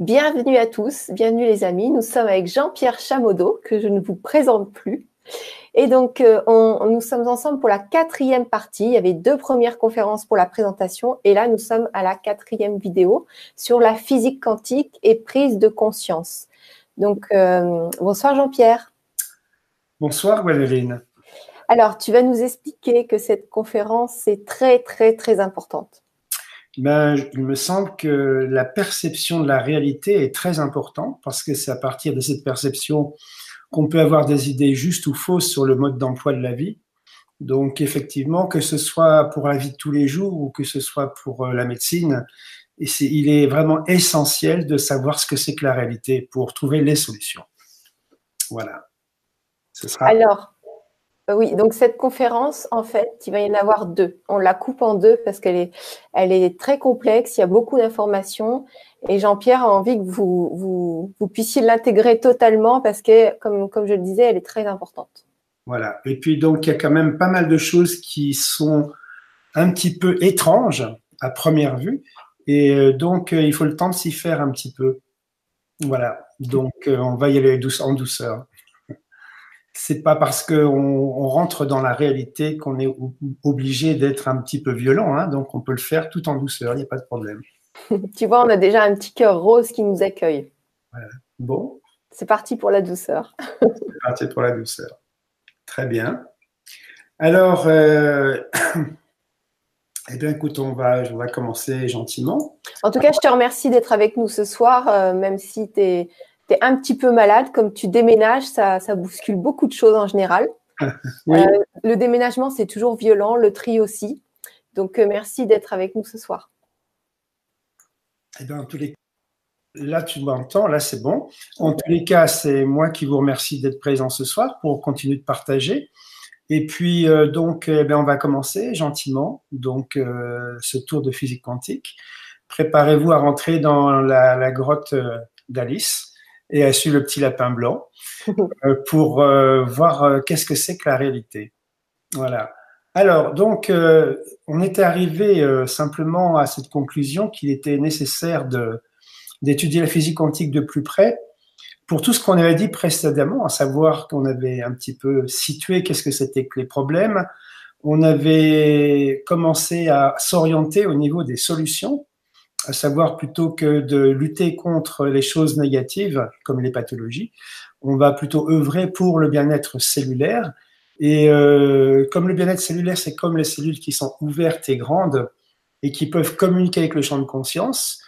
Bienvenue à tous, bienvenue les amis. Nous sommes avec Jean-Pierre Chamodeau, que je ne vous présente plus. Et donc, euh, on, nous sommes ensemble pour la quatrième partie. Il y avait deux premières conférences pour la présentation. Et là, nous sommes à la quatrième vidéo sur la physique quantique et prise de conscience. Donc, euh, bonsoir Jean-Pierre. Bonsoir Gwendoline. Alors, tu vas nous expliquer que cette conférence est très, très, très importante ben, il me semble que la perception de la réalité est très importante parce que c'est à partir de cette perception qu'on peut avoir des idées justes ou fausses sur le mode d'emploi de la vie. Donc effectivement, que ce soit pour la vie de tous les jours ou que ce soit pour euh, la médecine, il est vraiment essentiel de savoir ce que c'est que la réalité pour trouver les solutions. Voilà. Alors, oui, donc cette conférence, en fait, il va y en avoir deux. On la coupe en deux parce qu'elle est, très complexe, il y a beaucoup d'informations. Et Jean-Pierre a envie que vous, puissiez l'intégrer totalement parce que, comme, comme je le disais, elle est très importante. Voilà. Et puis, donc, il y a quand même pas mal de choses qui sont un petit peu étranges à première vue. Et euh, donc, euh, il faut le temps de s'y faire un petit peu. Voilà. Donc, on va y aller en douceur c'est pas parce qu'on on rentre dans la réalité qu'on est obligé d'être un petit peu violent. Hein, donc, on peut le faire tout en douceur, il n'y a pas de problème. tu vois, on a déjà un petit cœur rose qui nous accueille. Bon. C'est parti pour la douceur. c'est parti pour la douceur. Très bien. Alors, euh... eh bien, écoute, on va, on va commencer gentiment. En tout cas, je te remercie d'être avec nous ce soir, euh, même si tu es un petit peu malade, comme tu déménages, ça, bouscule beaucoup de choses en général. Euh, le déménagement, c'est toujours violent, le tri aussi. Donc, euh, merci d'être avec nous ce soir. Eh bien, en tous les Là, tu m'entends, là, c'est bon. En tous les cas, c'est moi qui vous remercie d'être présent ce soir pour continuer de partager. Et puis, euh, donc, eh bien, on va commencer gentiment donc ce tour de physique quantique. Préparez-vous à rentrer dans la grotte d'Alice et a su le petit lapin blanc euh, pour euh, voir euh, qu'est-ce que c'est que la réalité. Voilà. Alors, donc, on était arrivé simplement à cette conclusion qu'il était nécessaire d'étudier la physique quantique de plus près pour tout ce qu'on avait dit précédemment, à savoir qu'on avait un petit peu situé qu'est-ce que c'était que les problèmes. On avait commencé à s'orienter au niveau des solutions à savoir plutôt que de lutter contre les choses négatives comme les pathologies, on va plutôt œuvrer pour le bien-être cellulaire. Et euh, comme le bien-être cellulaire, c'est comme les cellules qui sont ouvertes et grandes et qui peuvent communiquer avec le champ de conscience,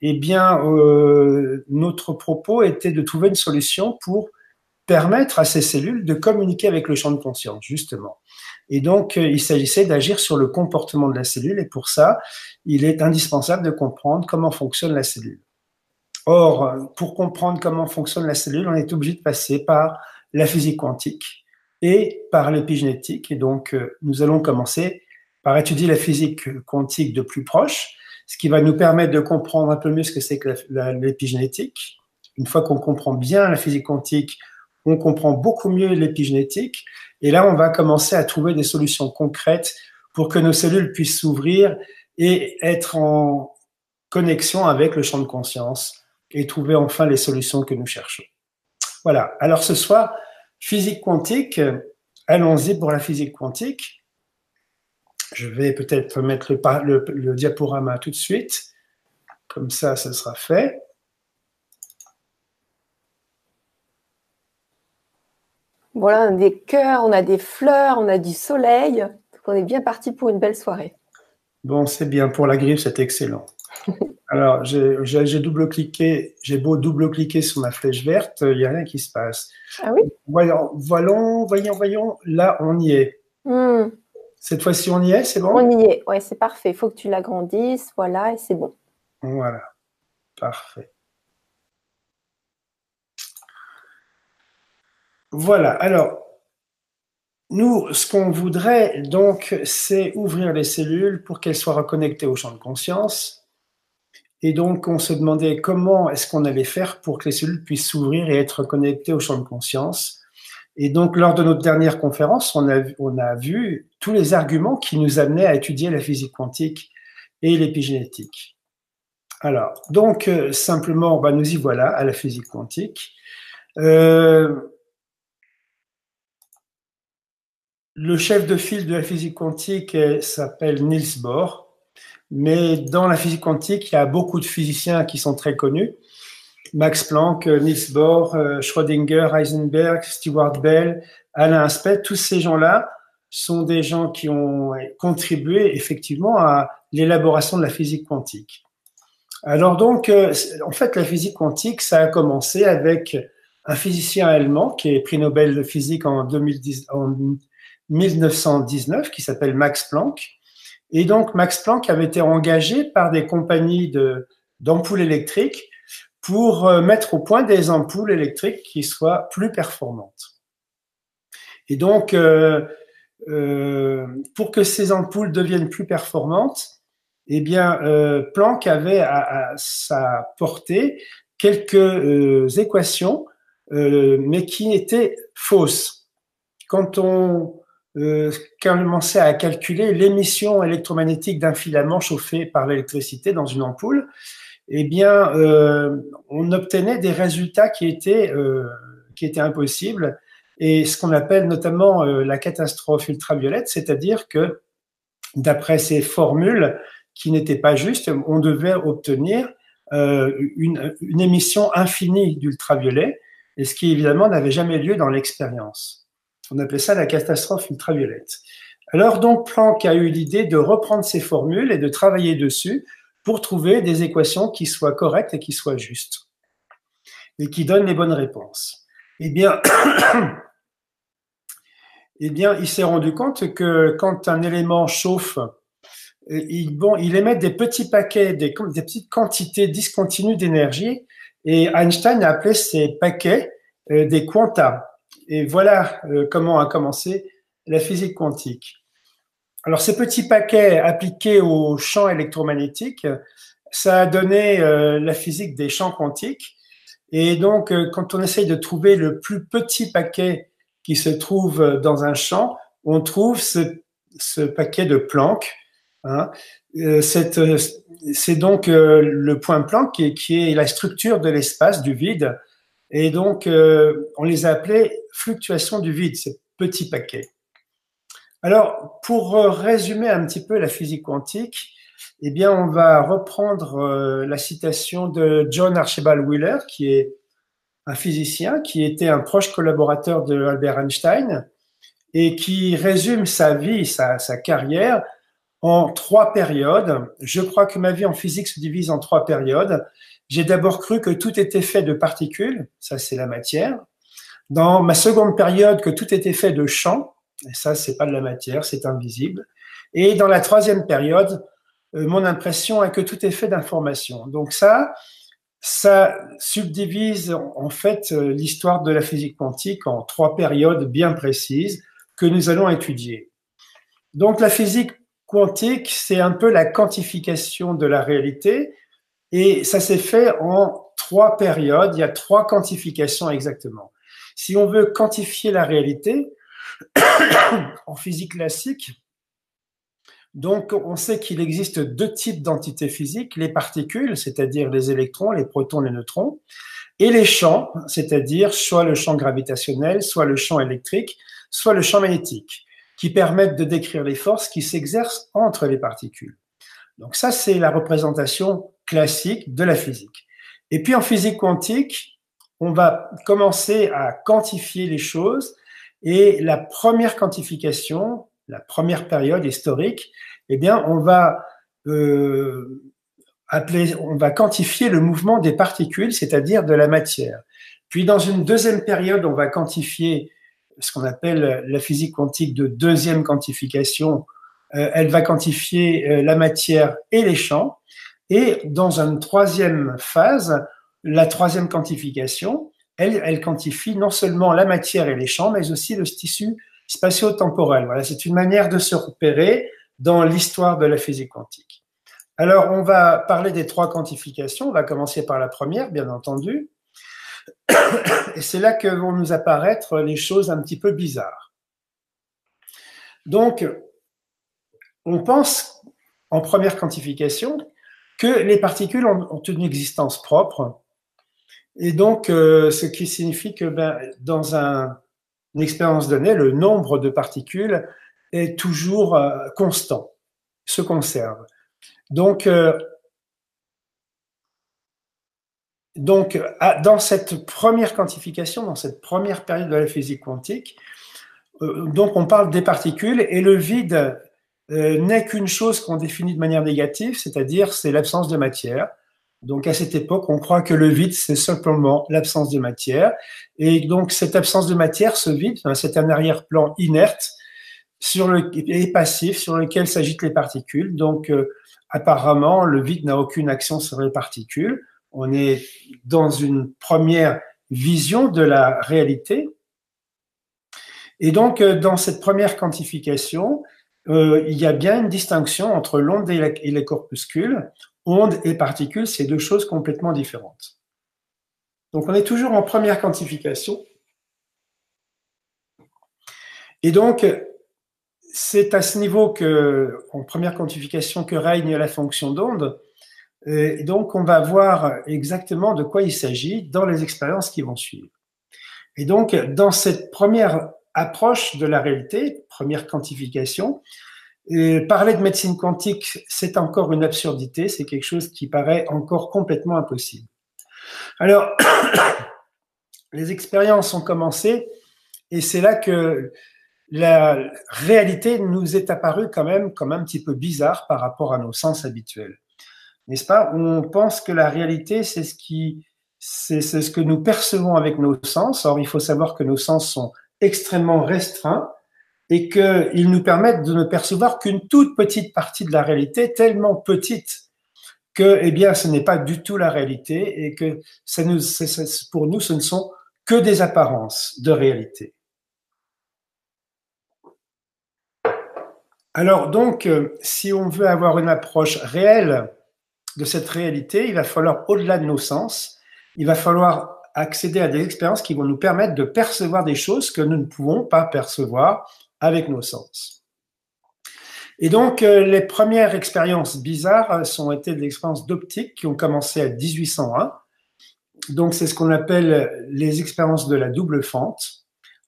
eh bien, euh, notre propos était de trouver une solution pour permettre à ces cellules de communiquer avec le champ de conscience, justement. Et donc, euh, il s'agissait d'agir sur le comportement de la cellule, et pour ça, il est indispensable de comprendre comment fonctionne la cellule. Or, pour comprendre comment fonctionne la cellule, on est obligé de passer par la physique quantique et par l'épigénétique. Et donc, euh, nous allons commencer par étudier la physique quantique de plus proche, ce qui va nous permettre de comprendre un peu mieux ce que c'est que l'épigénétique. Une fois qu'on comprend bien la physique quantique, on comprend beaucoup mieux l'épigénétique. Et là, on va commencer à trouver des solutions concrètes pour que nos cellules puissent s'ouvrir et être en connexion avec le champ de conscience et trouver enfin les solutions que nous cherchons. Voilà. Alors ce soir, physique quantique. Allons-y pour la physique quantique. Je vais peut-être mettre le, diaporama tout de suite. Comme ça, ce sera fait. Voilà, on a des cœurs, on a des fleurs, on a du soleil. Donc on est bien parti pour une belle soirée. Bon, c'est bien. Pour la griffe, c'est excellent. Alors, j'ai double-cliqué, j'ai beau double-cliquer sur ma flèche verte, il n'y a rien qui se passe. Ah oui? Voyons, voyons, voyons, voyons. Là, on y est. Hmm. Cette fois-ci, on y est, c'est bon? On y est, ouais, c'est parfait. Il faut que tu l'agrandisses, voilà, et c'est bon. Voilà, parfait. Voilà, alors, nous, ce qu'on voudrait, donc, c'est ouvrir les cellules pour qu'elles soient reconnectées au champ de conscience. Et donc, on se demandait comment est-ce qu'on allait faire pour que les cellules puissent s'ouvrir et être connectées au champ de conscience. Et donc, lors de notre dernière conférence, on a, on a vu tous les arguments qui nous amenaient à étudier la physique quantique et l'épigénétique. Alors, donc, euh, simplement, bah, nous y voilà à la physique quantique. Euh, le chef de file de la physique quantique euh, s'appelle Niels Bohr, mais dans la physique quantique, il y a beaucoup de physiciens qui sont très connus. Max Planck, Niels Bohr, Schrödinger, Heisenberg, Stewart Bell, Alain Aspect, tous ces gens-là sont des gens qui ont contribué effectivement à l'élaboration de la physique quantique. Alors donc, euh, en fait, la physique quantique, ça a commencé avec un physicien allemand qui est prix Nobel de physique en, 2010, en 1919, qui s'appelle Max Planck. Et donc, Max Planck avait été engagé par des compagnies d'ampoules électriques pour euh, mettre au point des ampoules électriques qui soient plus performantes. Et donc, euh, euh, pour que ces ampoules deviennent plus performantes, eh bien, Planck avait à, sa portée quelques équations, mais qui étaient fausses. Quand on euh, commençait à calculer l'émission électromagnétique d'un filament chauffé par l'électricité dans une ampoule, eh bien, on obtenait des résultats qui étaient qui étaient impossibles et ce qu'on appelle notamment la catastrophe ultraviolette, c'est-à-dire que d'après ces formules, qui n'était pas juste. On devait obtenir euh, une, une, émission infinie d'ultraviolet, et ce qui évidemment n'avait jamais lieu dans l'expérience. On appelait ça la catastrophe ultraviolette. Alors donc Planck a eu l'idée de reprendre ces formules et de travailler dessus pour trouver des équations qui soient correctes et qui soient justes et qui donnent les bonnes réponses. Eh bien, eh il s'est rendu compte que quand un élément chauffe il, bon, il émet des petits paquets, des, des petites quantités discontinues d'énergie, et Einstein a appelé ces paquets euh, des quanta. Et voilà euh, comment a commencé la physique quantique. Alors ces petits paquets appliqués au champ électromagnétique, ça a donné euh, la physique des champs quantiques. Et donc, quand on essaye de trouver le plus petit paquet qui se trouve dans un champ, on trouve ce, paquet de Planck Hein. Euh, euh, c'est donc euh, le point Planck qui est la structure de l'espace, du vide. Et donc, on les a appelés fluctuations du vide, ces petits paquets. Alors, pour résumer un petit peu la physique quantique, eh bien, on va reprendre la citation de John Archibald Wheeler, qui est un physicien, qui était un proche collaborateur de Albert Einstein, et qui résume sa vie, sa carrière en trois périodes. Je crois que ma vie en physique se divise en trois périodes. J'ai d'abord cru que tout était fait de particules, ça c'est la matière. Dans ma seconde période, que tout était fait de champs, ça c'est pas de la matière, c'est invisible. Et dans la troisième période, euh, mon impression est que tout est fait d'informations. Donc ça, ça subdivise en fait euh, l'histoire de la physique quantique en trois périodes bien précises que nous allons étudier. Donc la physique quantique, c'est un peu la quantification de la réalité. Et ça s'est fait en trois périodes. Il y a trois quantifications exactement. Si on veut quantifier la réalité, en physique classique, donc on sait qu'il existe deux types d'entités physiques, les particules, c'est-à-dire les électrons, les protons, les neutrons, et les champs, c'est-à-dire soit le champ gravitationnel, soit le champ électrique, soit le champ magnétique qui permettent de décrire les forces qui s'exercent entre les particules. Donc ça, c'est la représentation classique de la physique. Et puis en physique quantique, on va commencer à quantifier les choses et la première quantification, la première période historique, eh bien, on va euh, appeler, on va quantifier le mouvement des particules, c'est-à-dire de la matière. Puis dans une deuxième période, on va quantifier ce qu'on appelle la physique quantique de deuxième quantification. Euh, elle va quantifier euh, la matière et les champs. Et dans une troisième phase, la troisième quantification, elle, quantifie non seulement la matière et les champs, mais aussi le tissu spatio-temporel. Voilà, c'est une manière de se repérer dans l'histoire de la physique quantique. Alors, on va parler des trois quantifications. On va commencer par la première, bien entendu. Et c'est là que vont nous apparaître les choses un petit peu bizarres. Donc, on pense en première quantification que les particules ont, une existence propre. Et donc, euh, ce qui signifie que ben, dans un, une expérience donnée, le nombre de particules est toujours euh, constant, se conserve. Donc, euh, donc, dans cette première quantification, dans cette première période de la physique quantique, donc on parle des particules et le vide euh, n'est qu'une chose qu'on définit de manière négative, c'est-à-dire c'est l'absence de matière. Donc à cette époque, on croit que le vide, c'est simplement l'absence de matière. Et donc cette absence de matière, ce vide, c'est un arrière-plan inerte sur le, et passif sur lequel s'agitent les particules. Donc euh, apparemment, le vide n'a aucune action sur les particules. On est dans une première vision de la réalité. Et donc, euh, dans cette première quantification, euh, il y a bien une distinction entre l'onde et, les corpuscules. Onde et particules, c'est deux choses complètement différentes. Donc on est toujours en première quantification. Et donc, c'est à ce niveau que, en première quantification, que règne la fonction d'onde. Et donc, on va voir exactement de quoi il s'agit dans les expériences qui vont suivre. Et donc, dans cette première approche de la réalité, première quantification. Parler de médecine quantique, c'est encore une absurdité, c'est quelque chose qui paraît encore complètement impossible. Alors, les expériences ont commencé et c'est là que la réalité nous est apparue quand même comme un petit peu bizarre par rapport à nos sens habituels. N'est-ce pas? On pense que la réalité, c'est ce c'est ce que nous percevons avec nos sens. Or, il faut savoir que nos sens sont extrêmement restreints et qu'ils nous permettent de ne percevoir qu'une toute petite partie de la réalité, tellement petite que, eh bien, ce n'est pas du tout la réalité et que pour nous, ce ne sont que des apparences de réalité. Alors donc, si on veut avoir une approche réelle de cette réalité, il va falloir, au-delà de nos sens, il va falloir accéder à des expériences qui vont nous permettre de percevoir des choses que nous ne pouvons pas percevoir avec nos sens. Et donc, euh, les premières expériences bizarres euh, sont été des expériences d'optique qui ont commencé à 1801. Donc, c'est ce qu'on appelle les expériences de la double fente.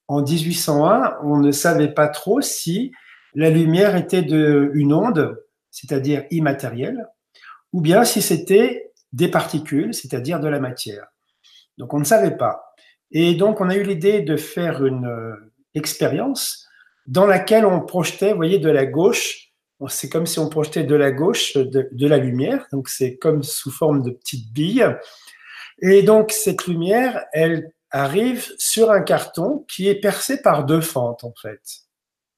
En 1801, on ne savait pas trop si la lumière était de, une onde, c'est-à-dire immatérielle, ou bien si c'était des particules, c'est-à-dire de la matière. Donc on ne savait pas. Et donc on a eu l'idée de faire une euh, expérience dans laquelle on projetait, vous voyez, de la gauche. C'est comme si on projetait de la gauche de, de la lumière. Donc c'est comme sous forme de petites billes. Et donc cette lumière, elle arrive sur un carton qui est percé par deux fentes en fait.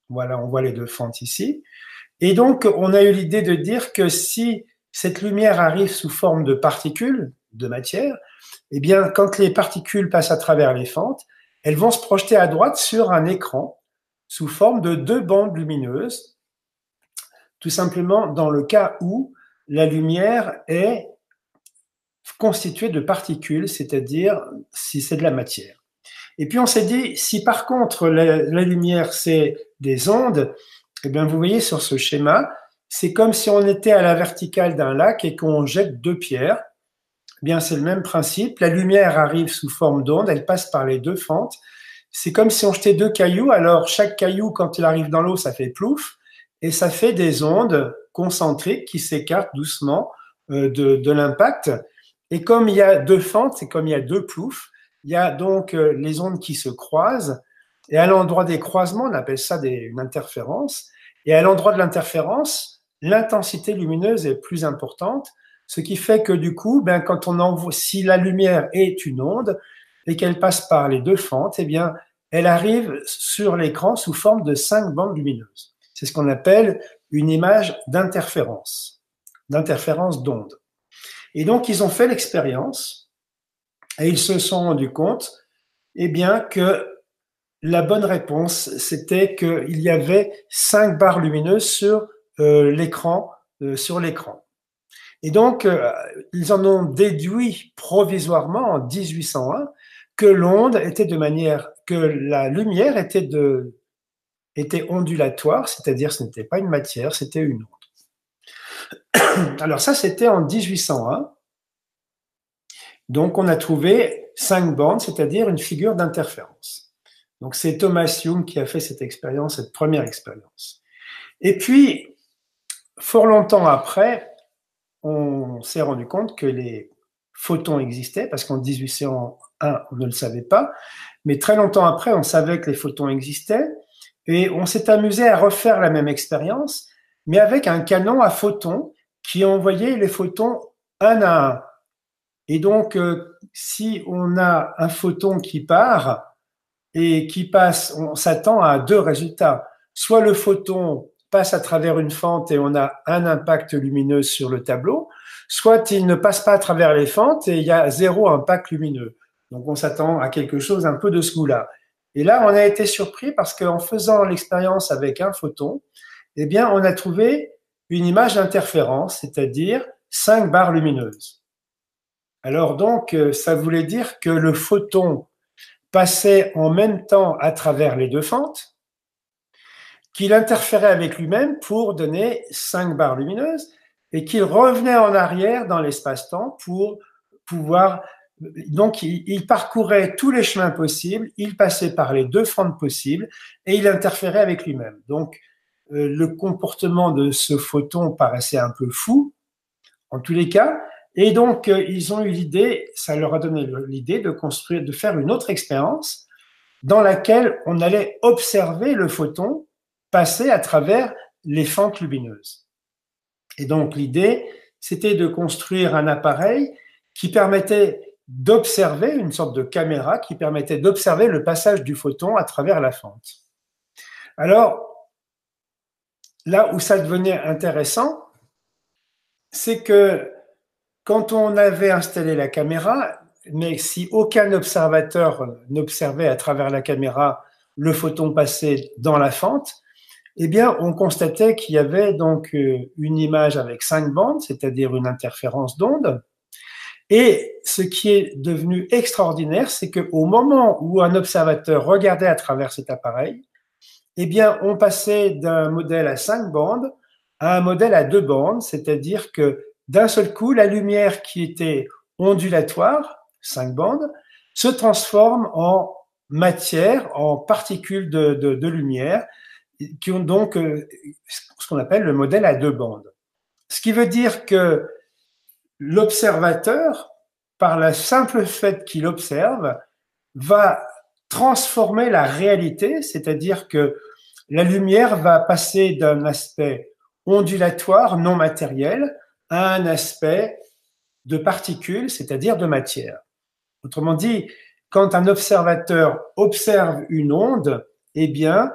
Voilà, on voit les deux fentes ici. Et donc on a eu l'idée de dire que si cette lumière arrive sous forme de particules de matière, eh bien, quand les particules passent à travers les fentes, elles vont se projeter à droite sur un écran sous forme de deux bandes lumineuses, tout simplement dans le cas où la lumière est constituée de particules, c'est-à-dire si c'est de la matière. Et puis on s'est dit, si par contre la, lumière c'est des ondes, eh bien vous voyez sur ce schéma, c'est comme si on était à la verticale d'un lac et qu'on jette deux pierres bien c'est le même principe. La lumière arrive sous forme d'onde, elle passe par les deux fentes. C'est comme si on jetait deux cailloux. Alors chaque caillou, quand il arrive dans l'eau, ça fait plouf et ça fait des ondes concentriques qui s'écartent doucement euh, de, l'impact. Et comme il y a deux fentes, et comme il y a deux ploufs, il y a donc euh, les ondes qui se croisent. Et à l'endroit des croisements, on appelle ça une interférence. Et à l'endroit de l'interférence, l'intensité lumineuse est plus importante. Ce qui fait que du coup, ben, quand on envoie, si la lumière est une onde et qu'elle passe par les deux fentes, eh bien, elle arrive sur l'écran sous forme de cinq bandes lumineuses. C'est ce qu'on appelle une image d'interférence, d'interférence d'onde. Et donc, ils ont fait l'expérience et ils se sont rendus compte, eh bien, que la bonne réponse, c'était qu'il y avait cinq barres lumineuses sur euh, l'écran, euh, sur l'écran. Et donc, euh, ils en ont déduit provisoirement en 1801 que l'onde était de manière, que la lumière était de, était ondulatoire, c'est-à-dire ce n'était pas une matière, c'était une onde. Alors ça, c'était en 1801. Donc on a trouvé cinq bandes, c'est-à-dire une figure d'interférence. Donc c'est Thomas Young qui a fait cette expérience, cette première expérience. Et puis, fort longtemps après, on s'est rendu compte que les photons existaient, parce qu'en 1801, on ne le savait pas, mais très longtemps après, on savait que les photons existaient, et on s'est amusé à refaire la même expérience, mais avec un canon à photons qui envoyait les photons un à un. Et donc, euh, si on a un photon qui part et qui passe, on s'attend à deux résultats. Soit le photon passe à travers une fente et on a un impact lumineux sur le tableau, soit il ne passe pas à travers les fentes et il y a zéro impact lumineux. Donc on s'attend à quelque chose un peu de ce goût-là. Et là, on a été surpris parce qu'en faisant l'expérience avec un photon, eh bien, on a trouvé une image d'interférence, c'est-à-dire cinq barres lumineuses. Alors donc, euh, ça voulait dire que le photon passait en même temps à travers les deux fentes, qu'il interférait avec lui-même pour donner cinq barres lumineuses et qu'il revenait en arrière dans l'espace-temps pour pouvoir donc il, parcourait tous les chemins possibles, il passait par les deux fentes possibles et il interférait avec lui-même. Donc euh, le comportement de ce photon paraissait un peu fou, en tous les cas, et donc euh, ils ont eu l'idée, ça leur a donné l'idée de construire, de faire une autre expérience dans laquelle on allait observer le photon passer à travers les fentes lumineuses. Et donc l'idée, c'était de construire un appareil qui permettait d'observer, une sorte de caméra qui permettait d'observer le passage du photon à travers la fente. Alors, là où ça devenait intéressant, c'est que quand on avait installé la caméra, mais si aucun observateur n'observait à travers la caméra le photon passer dans la fente, eh bien, on constatait qu'il y avait donc euh, une image avec cinq bandes, c'est-à-dire une interférence d'onde, et ce qui est devenu extraordinaire, c'est qu'au moment où un observateur regardait à travers cet appareil, eh bien, on passait d'un modèle à cinq bandes à un modèle à deux bandes, c'est-à-dire que d'un seul coup, la lumière qui était ondulatoire, cinq bandes, se transforme en matière, en particules de lumière, qui ont donc euh, ce qu'on appelle le modèle à deux bandes. Ce qui veut dire que l'observateur, par le simple fait qu'il observe, va transformer la réalité, c'est-à-dire que la lumière va passer d'un aspect ondulatoire, non matériel, à un aspect de particules, c'est-à-dire de matière. Autrement dit, quand un observateur observe une onde, eh bien,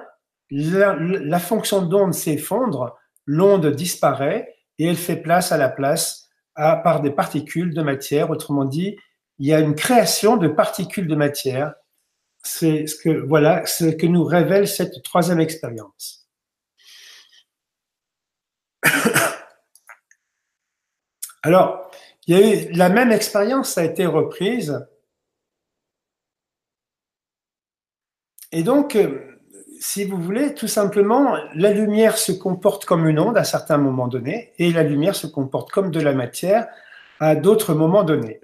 la, fonction d'onde s'effondre, l'onde disparaît et elle fait place à la place par des particules de matière. Autrement dit, il y a une création de particules de matière. C'est ce que, voilà, que nous révèle cette troisième expérience. Alors, la même expérience a été reprise. Et donc, euh, si vous voulez, tout simplement, la lumière se comporte comme une onde à certains moments donnés et la lumière se comporte comme de la matière à d'autres moments donnés.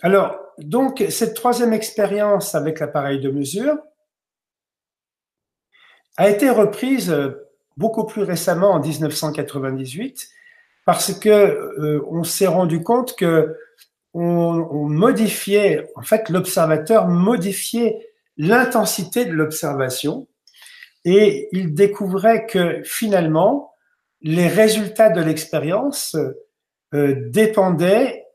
Alors, donc, cette troisième expérience avec l'appareil de mesure a été reprise beaucoup plus récemment en 1998 parce que euh, on s'est rendu compte que l'observateur modifiait l'intensité de l'observation et il découvrait que finalement, les résultats de l'expérience euh, dépendaient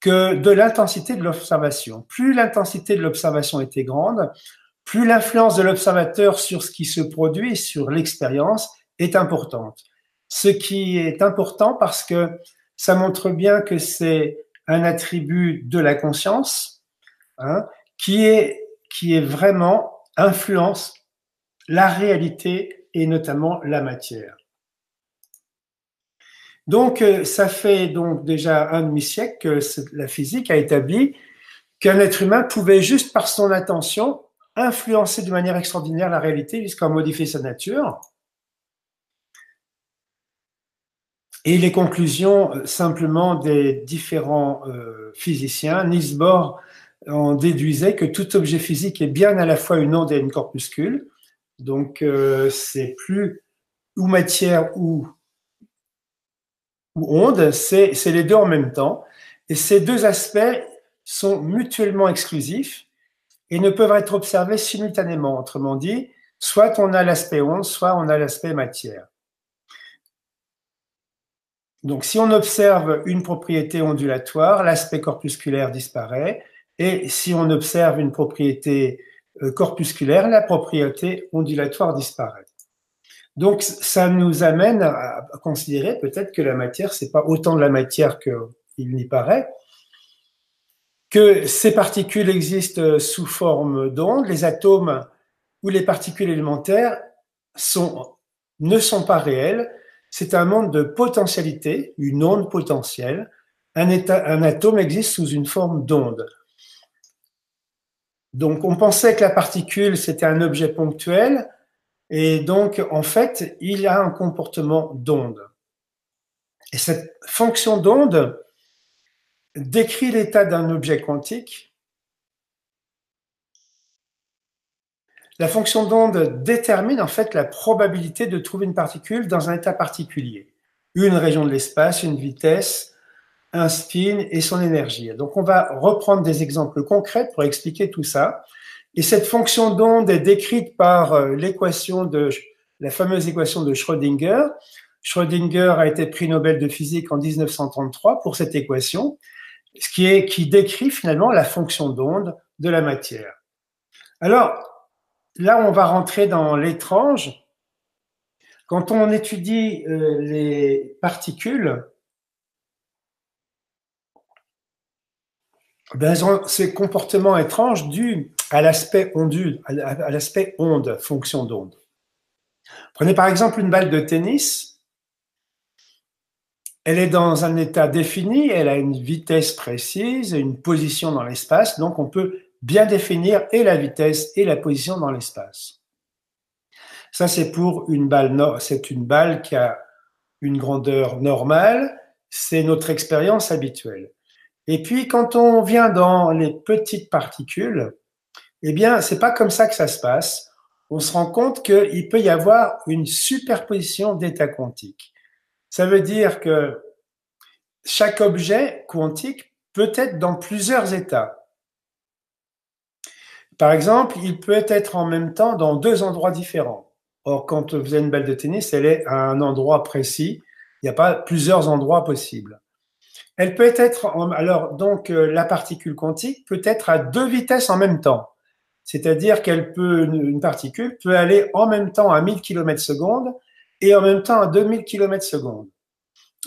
que de l'intensité de l'observation. Plus l'intensité de l'observation était grande, plus l'influence de l'observateur sur ce qui se produit, sur l'expérience, est importante. Ce qui est important parce que ça montre bien que c'est un attribut de la conscience hein, qui est qui est vraiment influence la réalité et notamment la matière. Donc, euh, ça fait donc déjà un demi-siècle que la physique a établi qu'un être humain pouvait juste par son attention influencer de manière extraordinaire la réalité jusqu'à modifier sa nature. Et les conclusions simplement des différents physiciens, Niels Bohr en déduisait que tout objet physique est bien à la fois une onde et une corpuscule. Donc c'est plus ou matière ou, ou onde, c'est les deux en même temps. Et ces deux aspects sont mutuellement exclusifs et ne peuvent être observés simultanément. Autrement dit, soit on a l'aspect onde, soit on a l'aspect matière. Donc, si on observe une propriété ondulatoire, l'aspect corpusculaire disparaît. Et si on observe une propriété euh, corpusculaire, la propriété ondulatoire disparaît. Donc, ça nous amène à considérer peut-être que la matière, c'est pas autant de la matière qu'il n'y paraît, que ces particules existent sous forme d'ondes, les atomes ou les particules élémentaires sont, ne sont pas réels, c'est un monde de potentialité, une onde potentielle. Un, état, un atome existe sous une forme d'onde. Donc on pensait que la particule, c'était un objet ponctuel, et donc en fait, il a un comportement d'onde. Et cette fonction d'onde, décrit l'état d'un objet quantique. La fonction d'onde détermine en fait la probabilité de trouver une particule dans un état particulier, une région de l'espace, une vitesse, un spin et son énergie. Donc on va reprendre des exemples concrets pour expliquer tout ça. Et cette fonction d'onde est décrite par euh, l'équation de la fameuse équation de Schrödinger. Schrödinger a été prix Nobel de physique en 1933 pour cette équation ce qui, est, qui décrit finalement la fonction d'onde de la matière. Alors, là, on va rentrer dans l'étrange. Quand on étudie euh, les particules, ces comportements étranges dus à l'aspect à l'aspect onde, fonction d'onde. Prenez par exemple une balle de tennis. Elle est dans un état défini, elle a une vitesse précise et une position dans l'espace, donc on peut bien définir et la vitesse et la position dans l'espace. Ça, c'est pour une balle, c'est une balle qui a une grandeur normale, c'est notre expérience habituelle. Et puis, quand on vient dans les petites particules, eh bien, c'est pas comme ça que ça se passe. On se rend compte qu'il peut y avoir une superposition d'états quantiques. Ça veut dire que chaque objet quantique peut être dans plusieurs états. Par exemple, il peut être en même temps dans deux endroits différents. Or, quand vous avez une balle de tennis, elle est à un endroit précis. Il n'y a pas plusieurs endroits possibles. Elle peut être, alors, donc, euh, la particule quantique peut être à deux vitesses en même temps. C'est-à-dire qu'elle peut, une particule peut aller en même temps à 1000 km secondes et en même temps à 2000 km secondes.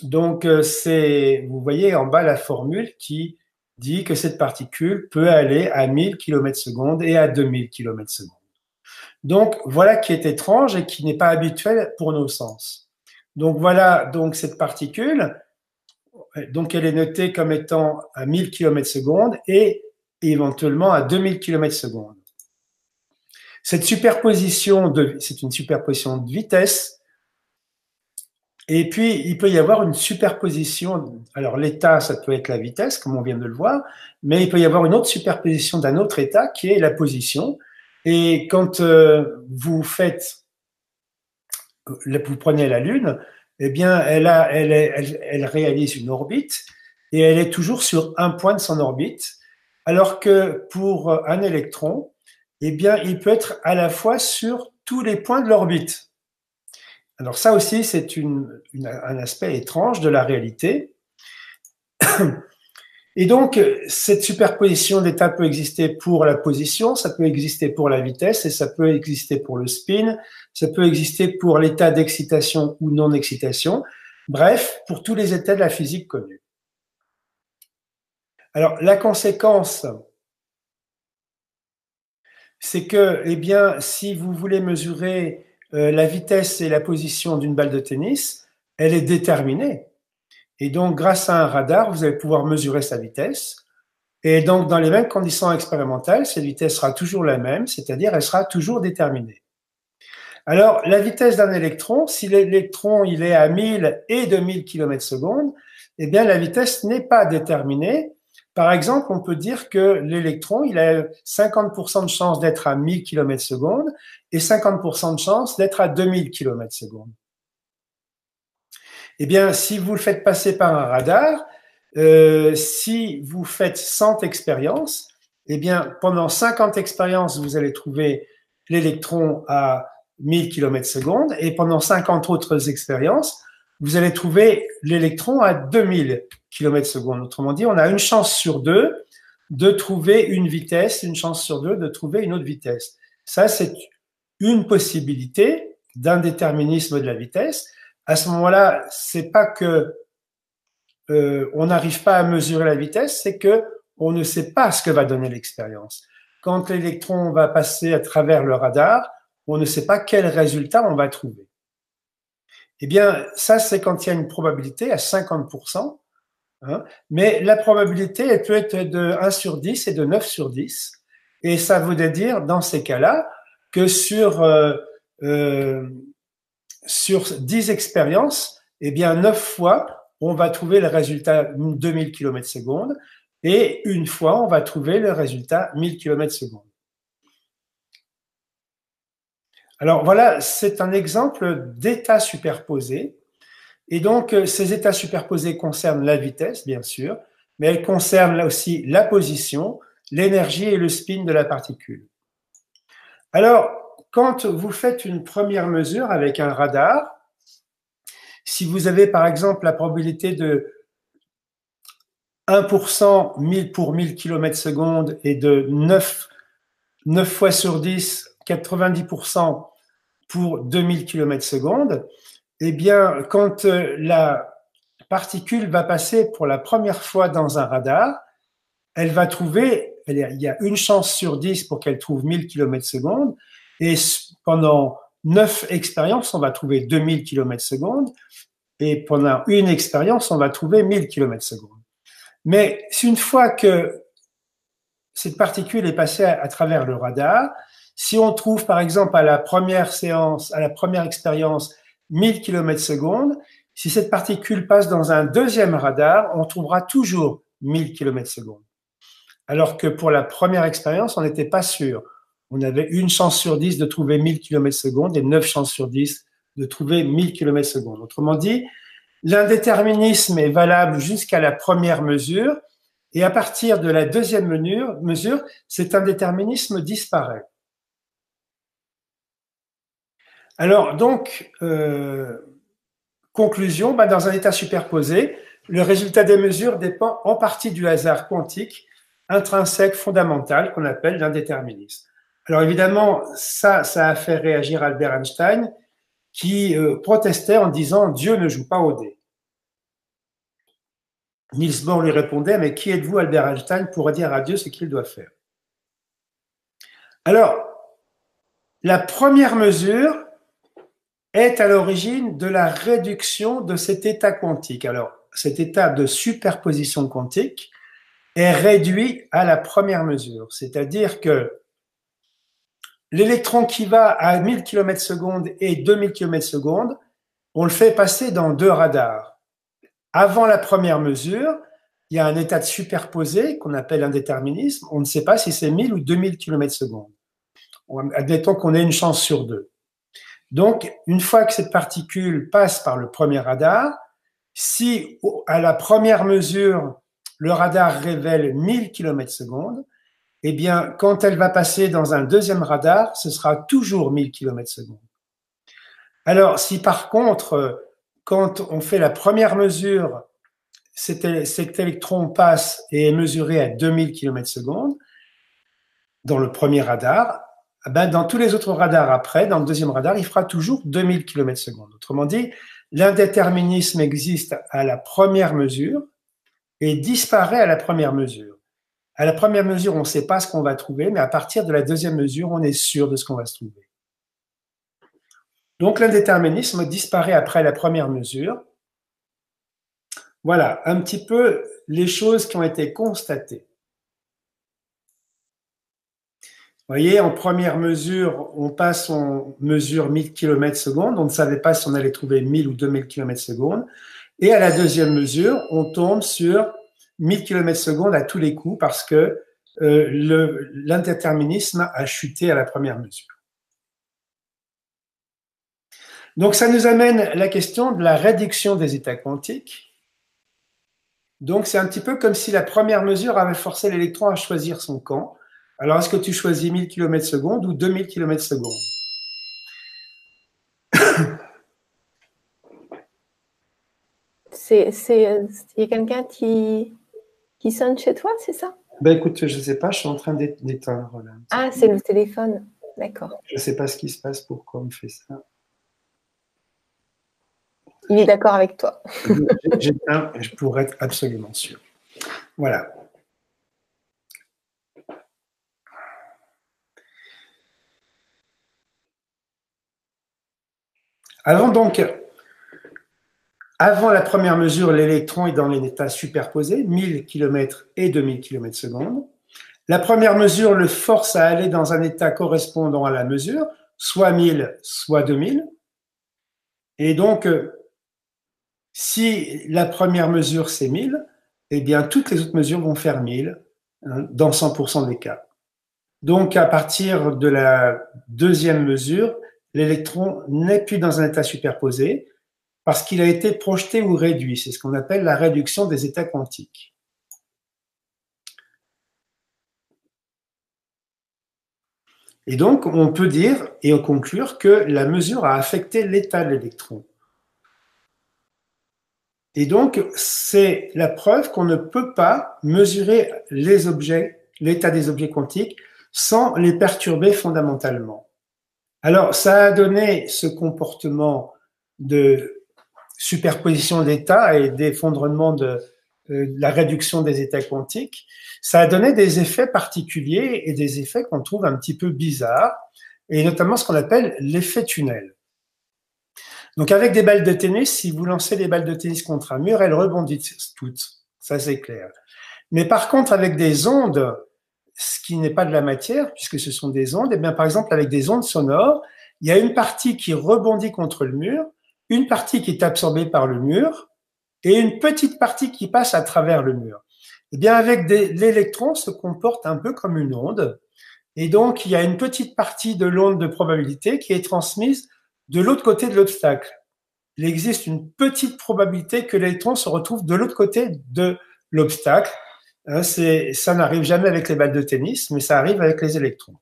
Donc, euh, c'est, vous voyez en bas la formule qui dit que cette particule peut aller à 1000 km secondes et à 2000 km secondes. Donc, voilà qui est étrange et qui n'est pas habituel pour nos sens. Donc, voilà donc cette particule. Donc, elle est notée comme étant à 1000 km secondes et éventuellement à 2000 km secondes. Cette superposition de, c'est une superposition de vitesse et puis, il peut y avoir une superposition. Alors, l'état, ça peut être la vitesse, comme on vient de le voir, mais il peut y avoir une autre superposition d'un autre état qui est la position. Et quand euh, vous faites, vous prenez la Lune, eh bien, elle, réalise une orbite et elle est toujours sur un point de son orbite, alors que pour un électron, eh bien, il peut être à la fois sur tous les points de l'orbite. Alors ça aussi, c'est un aspect étrange de la réalité. Et donc, cette superposition d'états peut exister pour la position, ça peut exister pour la vitesse et ça peut exister pour le spin, ça peut exister pour l'état d'excitation ou non-excitation, bref, pour tous les états de la physique connus. Alors, la conséquence, c'est que, eh bien, si vous voulez mesurer euh, la vitesse et la position d'une balle de tennis, elle est déterminée. Et donc, grâce à un radar, vous allez pouvoir mesurer sa vitesse. Et donc, dans les mêmes conditions expérimentales, cette vitesse sera toujours la même, c'est-à-dire elle sera toujours déterminée. Alors, la vitesse d'un électron, si l'électron il est à 1000 et 2000 km secondes, eh bien, la vitesse n'est pas déterminée. Par exemple, on peut dire que l'électron, il a 50% de chance d'être à 1000 km secondes et 50% de chance d'être à 2000 km secondes. Eh bien, si vous le faites passer par un radar, euh, si vous faites 100 expériences, eh bien, pendant 50 expériences, vous allez trouver l'électron à 1000 km secondes et pendant 50 autres expériences, vous allez trouver l'électron à 2000 km secondes. Autrement dit, on a une chance sur deux de trouver une vitesse, une chance sur deux de trouver une autre vitesse. Ça, c'est une possibilité d'un déterminisme de la vitesse. À ce moment-là, c'est pas que euh, on n'arrive pas à mesurer la vitesse, c'est que on ne sait pas ce que va donner l'expérience. Quand l'électron va passer à travers le radar, on ne sait pas quel résultat on va trouver. Eh bien, ça, c'est quand il y a une probabilité à 50%, hein, mais la probabilité, elle peut être de 1 sur 10 et de 9 sur 10. Et ça voudrait dire, dans ces cas-là, que sur, euh, euh, sur 10 expériences, eh bien, 9 fois, on va trouver le résultat 2000 km secondes et une fois, on va trouver le résultat 1000 km secondes. Alors voilà, c'est un exemple d'état superposé. Et donc, euh, ces états superposés concernent la vitesse, bien sûr, mais elles concernent là aussi la position, l'énergie et le spin de la particule. Alors, quand vous faites une première mesure avec un radar, si vous avez par exemple la probabilité de 1% 1000 pour 1000 km secondes et de 9, 9 fois sur 10, 90% pour 2000 km secondes, eh bien, quand euh, la particule va passer pour la première fois dans un radar, elle va trouver, il y a une chance sur 10 pour qu'elle trouve 1000 km secondes, et pendant 9 expériences, on va trouver 2000 km secondes, et pendant une expérience, on va trouver 1000 km secondes. Mais une fois que cette particule est passée à, travers le radar, si on trouve par exemple à la première séance, à la première expérience, 1000 km secondes, si cette particule passe dans un deuxième radar, on trouvera toujours 1000 km secondes. Alors que pour la première expérience, on n'était pas sûr. On avait une chance sur 10 de trouver 1000 km secondes et 9 chances sur 10 de trouver 1000 km secondes. Autrement dit, L'indéterminisme est valable jusqu'à la première mesure, et à partir de la deuxième mesure, cet indéterminisme disparaît. Alors donc, euh, conclusion, bah, dans un état superposé, le résultat des mesures dépend en partie du hasard quantique intrinsèque fondamental qu'on appelle l'indéterminisme. Alors évidemment, ça, a fait réagir Albert Einstein, qui euh, protestait en disant Dieu ne joue pas au dé. Niels Bohr lui répondait Mais qui êtes-vous, Albert Einstein, pour dire à Dieu ce qu'il doit faire? Alors, la première mesure est à l'origine de la réduction de cet état quantique. Alors, cet état de superposition quantique est réduit à la première mesure, c'est-à-dire que L'électron qui va à 1000 km secondes et 2000 km secondes, on le fait passer dans deux radars. Avant la première mesure, il y a un état de superposé qu'on appelle un déterminisme. On ne sait pas si c'est 1000 ou 2000 km secondes. Admettons qu'on ait une chance sur deux. Donc, une fois que cette particule passe par le premier radar, si à la première mesure, le radar révèle 1000 km secondes, eh bien, quand elle va passer dans un deuxième radar, ce sera toujours 1000 km secondes. Alors, si par contre, quand on fait la première mesure, cet, électron passe et est mesuré à 2000 km secondes, dans le premier radar, ben dans tous les autres radars après, dans le deuxième radar, il fera toujours 2000 km secondes. Autrement dit, l'indéterminisme existe à la première mesure et disparaît à la première mesure. À la première mesure, on ne sait pas ce qu'on va trouver, mais à partir de la deuxième mesure, on est sûr de ce qu'on va se trouver. Donc l'indéterminisme disparaît après la première mesure. Voilà un petit peu les choses qui ont été constatées. Voyez, en première mesure, on passe, on mesure 1000 km secondes. On ne savait pas si on allait trouver 1000 ou 2000 km secondes. Et à la deuxième mesure, on tombe sur 1000 km secondes à tous les coups parce que euh, l'indéterminisme a chuté à la première mesure. Donc ça nous amène à la question de la réduction des états quantiques. Donc c'est un petit peu comme si la première mesure avait forcé l'électron à choisir son camp. Alors est-ce que tu choisis 1000 km secondes ou 2000 km secondes C'est, il y a quelqu'un qui, qui sonne chez toi, c'est ça? Ben écoute, je ne sais pas, je suis en train d'éteindre là. Ah, c'est le téléphone. D'accord. Je ne sais pas ce qui se passe, pourquoi on me fait ça. Il est d'accord avec toi. J'éteins, je pourrais être absolument sûr. Voilà. Avant donc, avant la première mesure, l'électron est dans l'état superposé, 1000 km et 2000 km secondes. La première mesure le force à aller dans un état correspondant à la mesure, soit 1000, soit 2000. Et donc, si la première mesure c'est 1000, eh bien toutes les autres mesures vont faire 1000 hein, dans 100% des cas. Donc à partir de la deuxième mesure, l'électron n'est plus dans un état superposé parce qu'il a été projeté ou réduit. C'est ce qu'on appelle la réduction des états quantiques. Et donc, on peut dire et conclure que la mesure a affecté l'état de l'électron. Et donc, c'est la preuve qu'on ne peut pas mesurer l'état des objets quantiques, sans les perturber fondamentalement. Alors, ça a donné ce comportement de superposition d'états et d'effondrement de, euh, de, la réduction des états quantiques. Ça a donné des effets particuliers et des effets qu'on trouve un petit peu bizarres, et notamment ce qu'on appelle l'effet tunnel. Donc avec des balles de tennis, si vous lancez des balles de tennis contre un mur, elles rebondissent toutes. Ça c'est clair. Mais par contre, avec des ondes, ce qui n'est pas de la matière, puisque ce sont des ondes, et eh bien par exemple avec des ondes sonores, il y a une partie qui rebondit contre le mur, une partie qui est absorbée par le mur, et une petite partie qui passe à travers le mur. Eh bien, avec l'électron se comporte un peu comme une onde, et donc il y a une petite partie de l'onde de probabilité qui est transmise de l'autre côté de l'obstacle. Il existe une petite probabilité que l'électron se retrouve de l'autre côté de l'obstacle. Hein, ça n'arrive jamais avec les balles de tennis, mais ça arrive avec les électrons.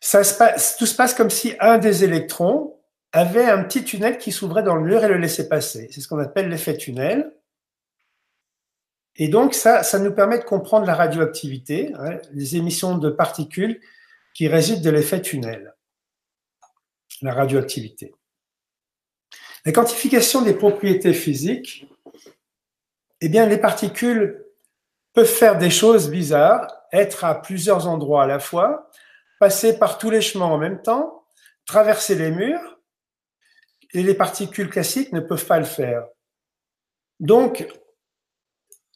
Tout se passe comme si un des électrons avait un petit tunnel qui s'ouvrait dans le mur et le laissait passer. C'est ce qu'on appelle l'effet tunnel. Et donc, ça, ça nous permet de comprendre la radioactivité, hein, les émissions de particules qui résultent de l'effet tunnel la radioactivité. La quantification des propriétés physiques, eh bien, les particules peuvent faire des choses bizarres, être à plusieurs endroits à la fois, passer par tous les chemins en même temps, traverser les murs, et les particules classiques ne peuvent pas le faire. Donc,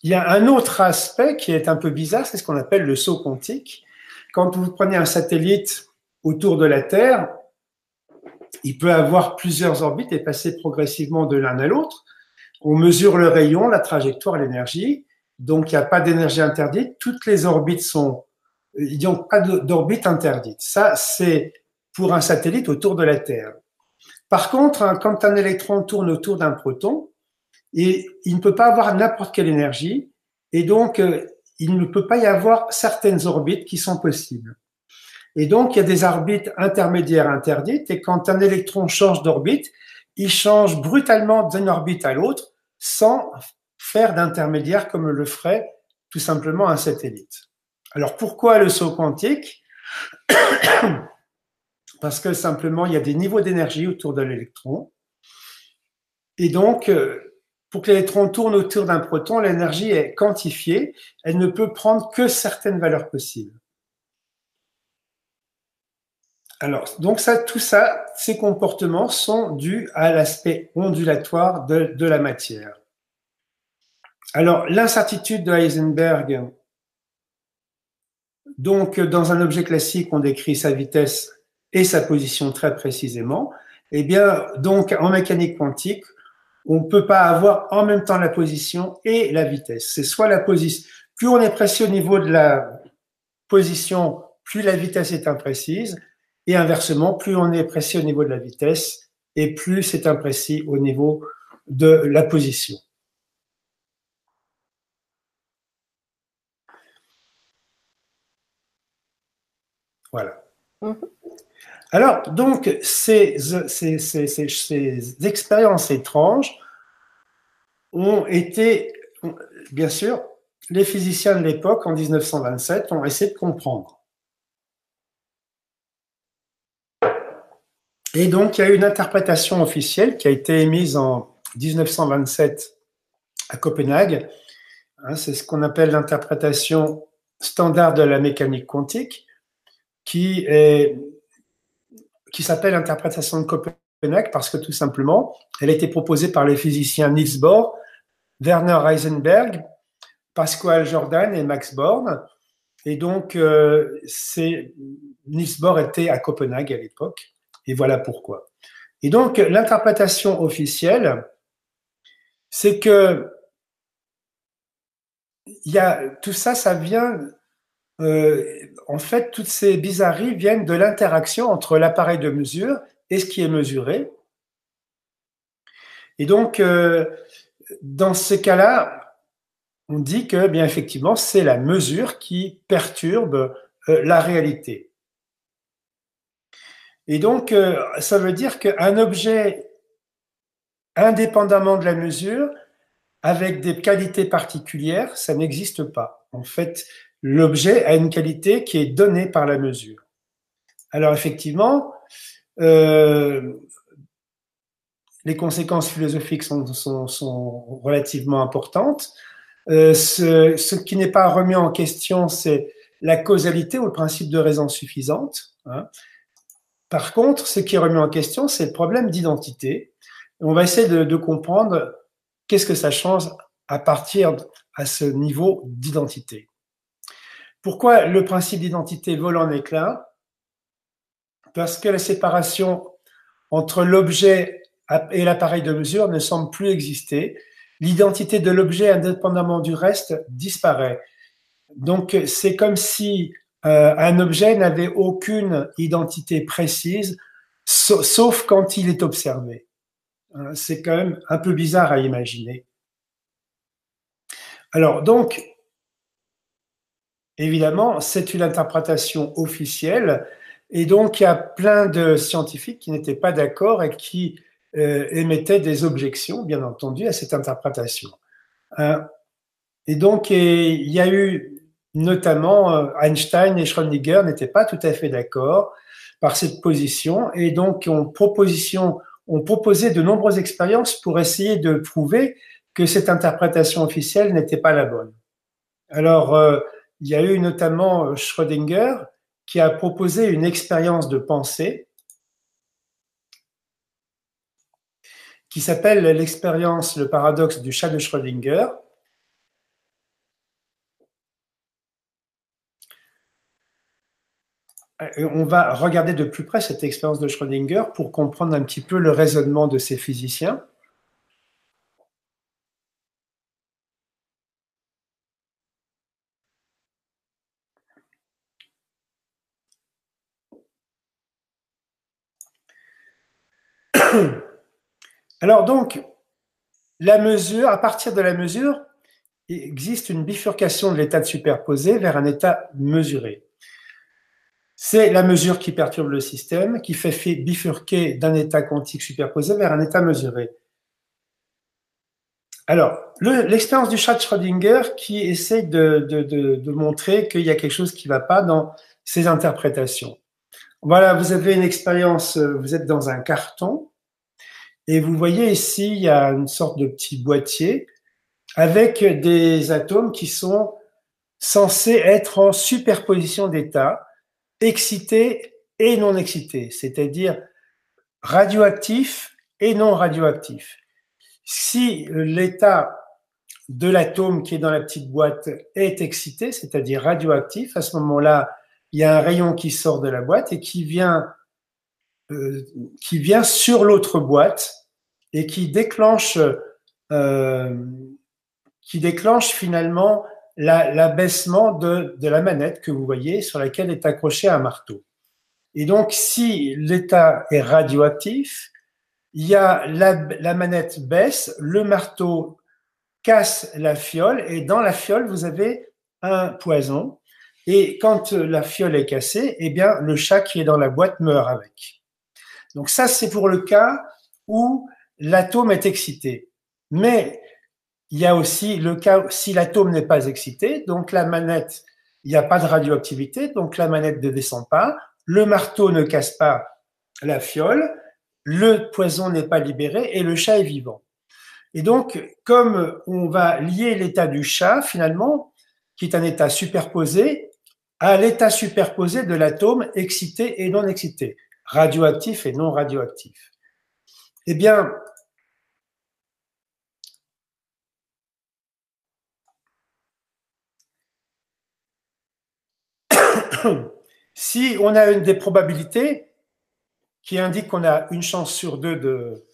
il y a un autre aspect qui est un peu bizarre, c'est ce qu'on appelle le saut quantique. Quand vous prenez un satellite autour de la Terre, il peut avoir plusieurs orbites et passer progressivement de l'un à l'autre. On mesure le rayon, la trajectoire, l'énergie. Donc, il n'y a pas d'énergie interdite. Toutes les orbites sont, il n'y a pas d'orbite interdite. Ça, c'est pour un satellite autour de la Terre. Par contre, hein, quand un électron tourne autour d'un proton, et il ne peut pas avoir n'importe quelle énergie, et donc euh, il ne peut pas y avoir certaines orbites qui sont possibles. Et donc, il y a des orbites intermédiaires interdites. Et quand un électron change d'orbite, il change brutalement d'une orbite à l'autre sans faire d'intermédiaire comme le ferait tout simplement un satellite. Alors, pourquoi le saut quantique Parce que simplement, il y a des niveaux d'énergie autour de l'électron. Et donc, euh, pour que l'électron tourne autour d'un proton, l'énergie est quantifiée. Elle ne peut prendre que certaines valeurs possibles. Alors, donc ça, tout ça, ces comportements sont dus à l'aspect ondulatoire de, de, la matière. Alors, l'incertitude de Heisenberg Donc, dans un objet classique, on décrit sa vitesse et sa position très précisément. Eh bien, donc, en mécanique quantique, on ne peut pas avoir en même temps la position et la vitesse. C'est soit la position, plus on est précis au niveau de la position, plus la vitesse est imprécise, et inversement, plus on est précis au niveau de la vitesse, et plus c'est imprécis au niveau de la position. Voilà. Mm-hmm. Alors, donc, ces, ces, expériences étranges ont été, bien sûr, les physiciens de l'époque, en 1927, ont essayé de comprendre. Et donc, il y a eu une interprétation officielle qui a été émise en 1927 à Copenhague. Hein, c'est ce qu'on appelle l'interprétation standard de la mécanique quantique, qui qui s'appelle Interprétation de Copenhague parce que tout simplement, elle a été proposée par les physiciens Niels Bohr, Werner Heisenberg, Pascal Jordan et Max Born. Et donc, euh, Niels Bohr était à Copenhague à l'époque, et voilà pourquoi. Et donc, l'interprétation officielle, c'est que y tout ça, ça vient euh, en fait, toutes ces bizarreries viennent de l'interaction entre l'appareil de mesure et ce qui est mesuré. Et donc, euh, dans ces cas-là, on dit que, bien effectivement, c'est la mesure qui perturbe euh, la réalité. Et donc, ça veut dire qu'un objet, indépendamment de la mesure, avec des qualités particulières, ça n'existe pas. En fait, l'objet a une qualité qui est donnée par la mesure. Alors effectivement, euh, les conséquences philosophiques sont, relativement importantes. Euh, ce, ce, qui n'est pas remis en question, c'est la causalité ou le principe de raison suffisante. Hein. Par contre, ce qui est remis en question, c'est le problème d'identité. On va essayer de, de comprendre qu'est-ce que ça change à partir à ce niveau d'identité. Pourquoi le principe d'identité vole en éclat? Parce que la séparation entre l'objet et l'appareil de mesure ne semble plus exister. L'identité de l'objet, indépendamment du reste, disparaît. Donc, c'est comme si euh, un objet n'avait aucune identité précise, sauf quand il est observé. Hein, c'est quand même un peu bizarre à imaginer. Alors, donc, Évidemment, c'est une interprétation officielle et donc il y a plein de scientifiques qui n'étaient pas d'accord et qui euh, émettaient des objections, bien entendu, à cette interprétation. Euh, et donc il y a eu notamment euh, Einstein et Schrödinger n'étaient pas tout à fait d'accord par cette position et donc on, proposition, on proposé de nombreuses expériences pour essayer de prouver que cette interprétation officielle n'était pas la bonne. Alors, il y a eu notamment euh, Schrödinger qui a proposé une expérience de pensée qui s'appelle l'expérience, le paradoxe du chat de Schrödinger. On va regarder de plus près cette expérience de Schrödinger pour comprendre un petit peu le raisonnement de ces physiciens. Alors donc, la mesure, à partir de la mesure, il existe une bifurcation de l'état de superposé vers un état mesuré. C'est la mesure qui perturbe le système, qui fait bifurquer d'un état quantique superposé vers un état mesuré. Alors, l'expérience du chat Schrödinger qui essaie de, montrer qu'il y a quelque chose qui ne va pas dans ces interprétations. Voilà, vous avez une expérience, vous êtes dans un carton, et vous voyez ici, il y a une sorte de petit boîtier avec des atomes qui sont censés être en superposition d'états, excités et non excités, c'est-à-dire radioactifs et non radioactifs. Si l'état de l'atome qui est dans la petite boîte est excité, c'est-à-dire radioactif, à ce moment-là, il y a un rayon qui sort de la boîte et qui vient, euh, sur l'autre boîte et qui déclenche, euh, qui déclenche finalement l'abaissement de, de la manette que vous voyez sur laquelle est accroché un marteau. Et donc, si l'état est radioactif, il y a la, la, manette baisse, le marteau casse la fiole et dans la fiole, vous avez un poison. Et quand la fiole est cassée, eh bien, le chat qui est dans la boîte meurt avec. Donc ça, c'est pour le cas où l'atome est excité. Mais il y a aussi le cas si l'atome n'est pas excité, donc la manette, il n'y a pas de radioactivité, donc la manette ne descend pas, le marteau ne casse pas la fiole, le poison n'est pas libéré et le chat est vivant. Et donc, comme on va lier l'état du chat, finalement, qui est un état superposé, à l'état superposé de l'atome excité et non excité, radioactif et non radioactif. Eh bien, si on a une des probabilités qui indique qu'on a une chance sur deux de,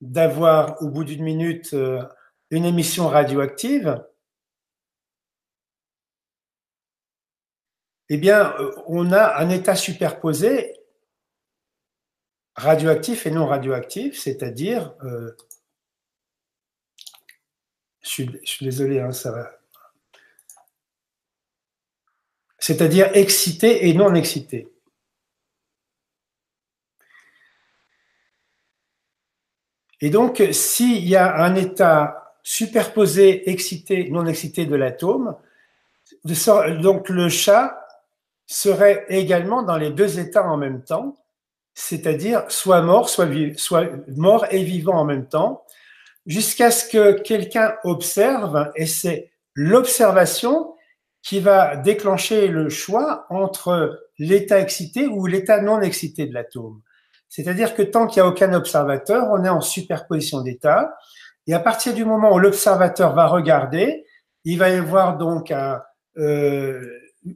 d'avoir au bout d'une minute euh, une émission radioactive, eh bien, euh, on a un état superposé radioactif et non radioactif, c'est-à-dire, euh, je, suis, désolé, hein, ça va. C'est-à-dire excité et non excité. Et donc, s'il y a un état superposé, excité, non excité de l'atome, donc le chat serait également dans les deux états en même temps, c'est-à-dire soit mort, soit, soit mort et vivant en même temps, jusqu'à ce que quelqu'un observe, et c'est l'observation qui va déclencher le choix entre l'état excité ou l'état non excité de l'atome. C'est-à-dire que tant qu'il n'y a aucun observateur, on est en superposition d'état. Et à partir du moment où l'observateur va regarder, il va y avoir donc euh,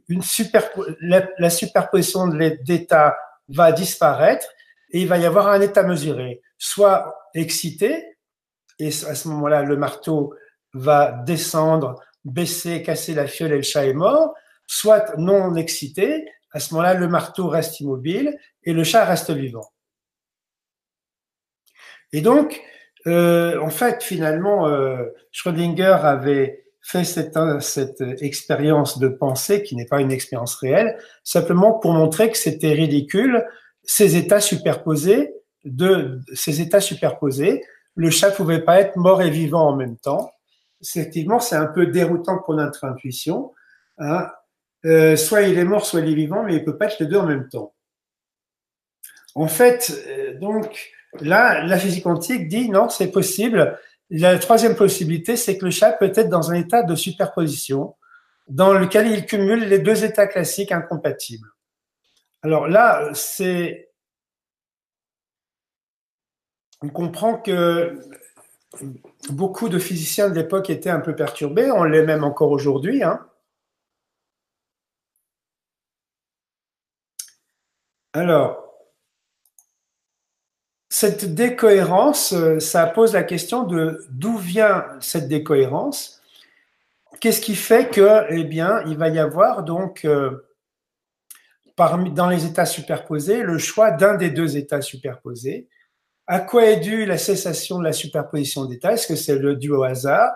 une super, la, superposition d'états va disparaître et il va y avoir un état mesuré, soit excité, et à ce moment-là, le marteau va descendre, baisser, casser la fiole et le chat est mort, soit non excité, à ce moment-là, le marteau reste immobile et le chat reste vivant. Et donc, euh, en fait, finalement, euh, Schrödinger avait fait cette, cette expérience de pensée qui n'est pas une expérience réelle, simplement pour montrer que c'était ridicule ces états superposés de ces états superposés. Le chat pouvait pas être mort et vivant en même temps. Effectivement, c'est un peu déroutant pour notre intuition. Hein. Euh, soit il est mort, soit il est vivant, mais il peut pas être les deux en même temps. En fait, euh, donc, Là, la physique quantique dit non, c'est possible. La troisième possibilité, c'est que le chat peut être dans un état de superposition dans lequel il cumule les deux états classiques incompatibles. Alors là, c'est on comprend que beaucoup de physiciens de l'époque étaient un peu perturbés, on l'est même encore aujourd'hui. Hein. Alors, cette décohérence, euh, ça pose la question de d'où vient cette décohérence. Qu'est-ce qui fait que, eh bien, il va y avoir donc euh, dans les états superposés le choix d'un des deux états superposés. À quoi est due la cessation de la superposition d'états Est-ce que c'est dû au hasard?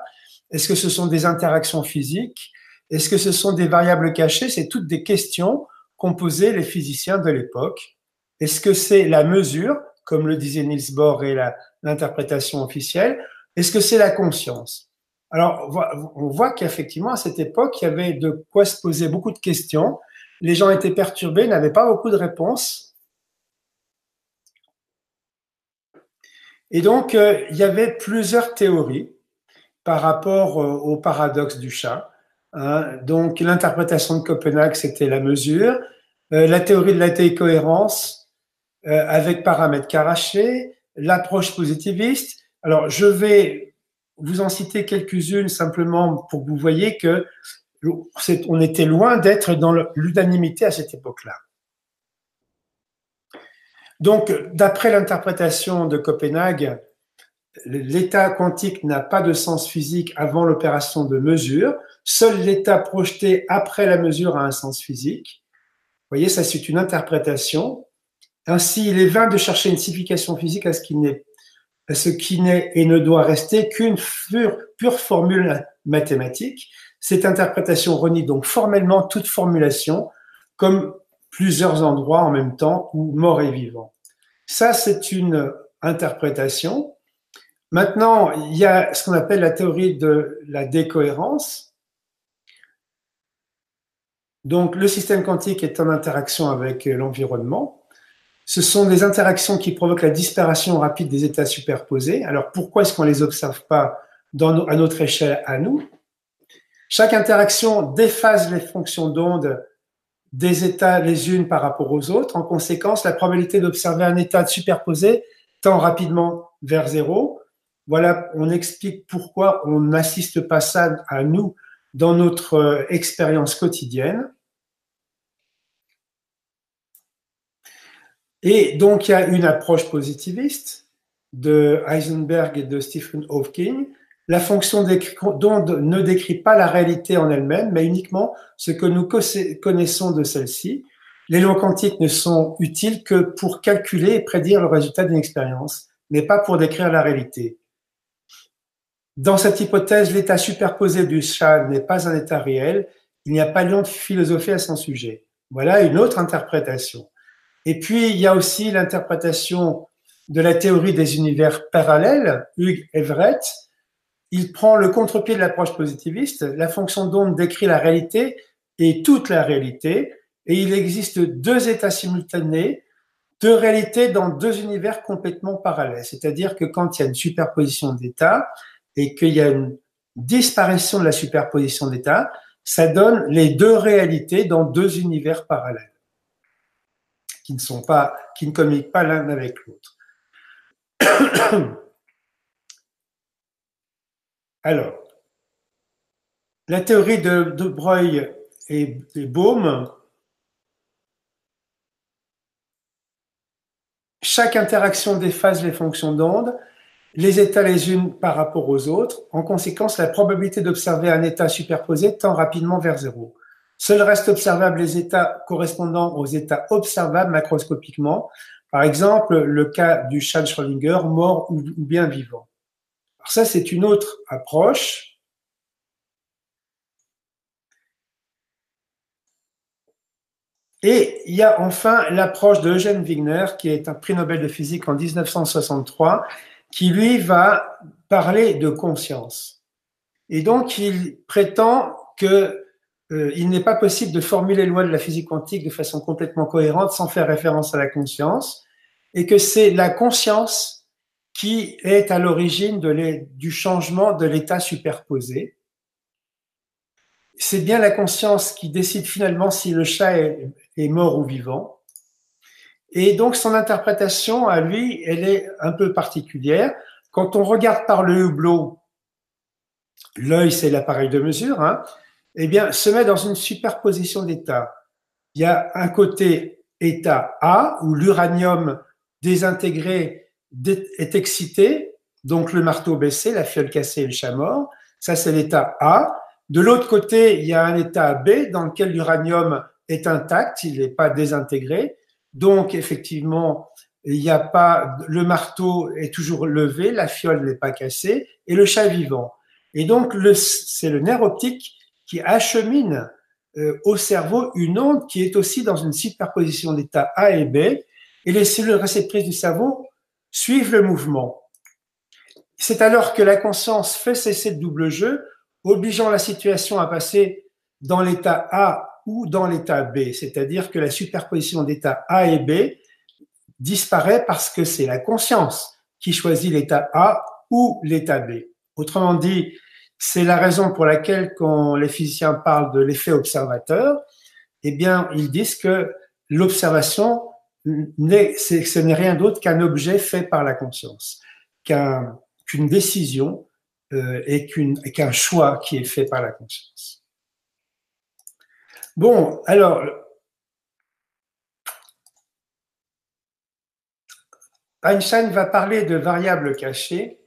Est-ce que ce sont des interactions physiques? Est-ce que ce sont des variables cachées? C'est toutes des questions qu'ont posées les physiciens de l'époque. Est-ce que c'est la mesure comme le disait Niels Bohr et l'interprétation officielle? Est-ce que c'est la conscience? Alors, on voit qu'effectivement, à cette époque, il y avait de quoi se poser beaucoup de questions. Les gens étaient perturbés, n'avaient pas beaucoup de réponses. Et donc, euh, il y avait plusieurs théories par rapport euh, au paradoxe du chat. Hein. Donc, l'interprétation de Copenhague, c'était la mesure. Euh, la théorie de la décohérence, euh, avec paramètres carachés, l'approche positiviste. Alors, je vais vous en citer quelques-unes simplement pour que vous voyez que on était loin d'être dans l'unanimité à cette époque-là. Donc, d'après l'interprétation de Copenhague, l'état quantique n'a pas de sens physique avant l'opération de mesure. Seul l'état projeté après la mesure a un sens physique. Vous voyez, ça c'est une interprétation. Ainsi, il est vain de chercher une signification physique à ce qui n'est, et ne doit rester qu'une pure, pure formule mathématique. Cette interprétation renie donc formellement toute formulation, comme plusieurs endroits en même temps où mort et vivant. Ça, c'est une interprétation. Maintenant, il y a ce qu'on appelle la théorie de la décohérence. Donc, le système quantique est en interaction avec l'environnement. Ce sont des interactions qui provoquent la disparition rapide des états superposés. Alors, pourquoi est-ce qu'on ne les observe pas à notre échelle à nous? Chaque interaction déphase les fonctions d'onde des états les unes par rapport aux autres. En conséquence, la probabilité d'observer un état superposé tend rapidement vers zéro. Voilà, on explique pourquoi on n'assiste pas ça à nous dans notre euh, expérience quotidienne. Et donc, il y a une approche positiviste de Heisenberg et de Stephen Hawking. La fonction d'onde ne décrit pas la réalité en elle-même, mais uniquement ce que nous connaissons de celle-ci. Les lois quantiques ne sont utiles que pour calculer et prédire le résultat d'une expérience, mais pas pour décrire la réalité. Dans cette hypothèse, l'état superposé du chat n'est pas un état réel. Il n'y a pas lieu de philosopher à son sujet. Voilà une autre interprétation. Et puis, il y a aussi l'interprétation de la théorie des univers parallèles, Hugh Everett. Il prend le contre-pied de l'approche positiviste. La fonction d'onde décrit la réalité et toute la réalité. Et il existe deux états simultanés, deux réalités dans deux univers complètement parallèles. C'est-à-dire que quand il y a une superposition d'états, et qu'il y a une disparition de la superposition d'états, ça donne les deux réalités dans deux univers parallèles qui ne sont pas, qui ne communiquent pas l'un avec l'autre. Alors, la théorie de, de Broglie et, et Bohm, chaque interaction déphase les fonctions d'onde les états les unes par rapport aux autres. En conséquence, la probabilité d'observer un état superposé tend rapidement vers zéro. Seuls restent observables les états correspondant aux états observables macroscopiquement, par exemple le cas du chat de Schrödinger, mort ou, bien vivant. Alors ça, c'est une autre approche. Et il y a enfin l'approche de Wigner, qui est un prix Nobel de physique en 1963, qui lui va parler de conscience. Et donc il prétend que euh, il n'est pas possible de formuler les lois de la physique quantique de façon complètement cohérente sans faire référence à la conscience, et que c'est la conscience qui est à l'origine du changement de l'état superposé. C'est bien la conscience qui décide finalement si le chat est mort ou vivant. Et donc, son interprétation à lui, elle est un peu particulière. Quand on regarde par le hublot, l'œil, c'est l'appareil de mesure, hein, eh bien, se met dans une superposition d'états. Il y a un côté état A, où l'uranium désintégré est excité, donc le marteau baissé, la fiole cassée et le chat mort. Ça, c'est l'état A. De l'autre côté, il y a un état B dans lequel l'uranium est intact, il n'est pas désintégré. Donc, effectivement, il n'y a pas, le marteau est toujours levé, la fiole n'est pas cassée, et le chat vivant. Et donc, c'est le nerf optique qui achemine euh, au cerveau une onde qui est aussi dans une superposition d'état A et B, et les cellules réceptrices du cerveau suivent le mouvement. C'est alors que la conscience fait cesser le double jeu, obligeant la situation à passer dans l'état A ou dans l'état B, c'est-à-dire que la superposition d'état A et B disparaît parce que c'est la conscience qui choisit l'état A ou l'état B. Autrement dit, c'est la raison pour laquelle quand les physiciens parlent de l'effet observateur, eh bien, ils disent que l'observation ce n'est rien d'autre qu'un objet fait par la conscience, qu'une décision euh, et qu'un choix qui est fait par la conscience. Bon, alors, Einstein va parler de variables cachées.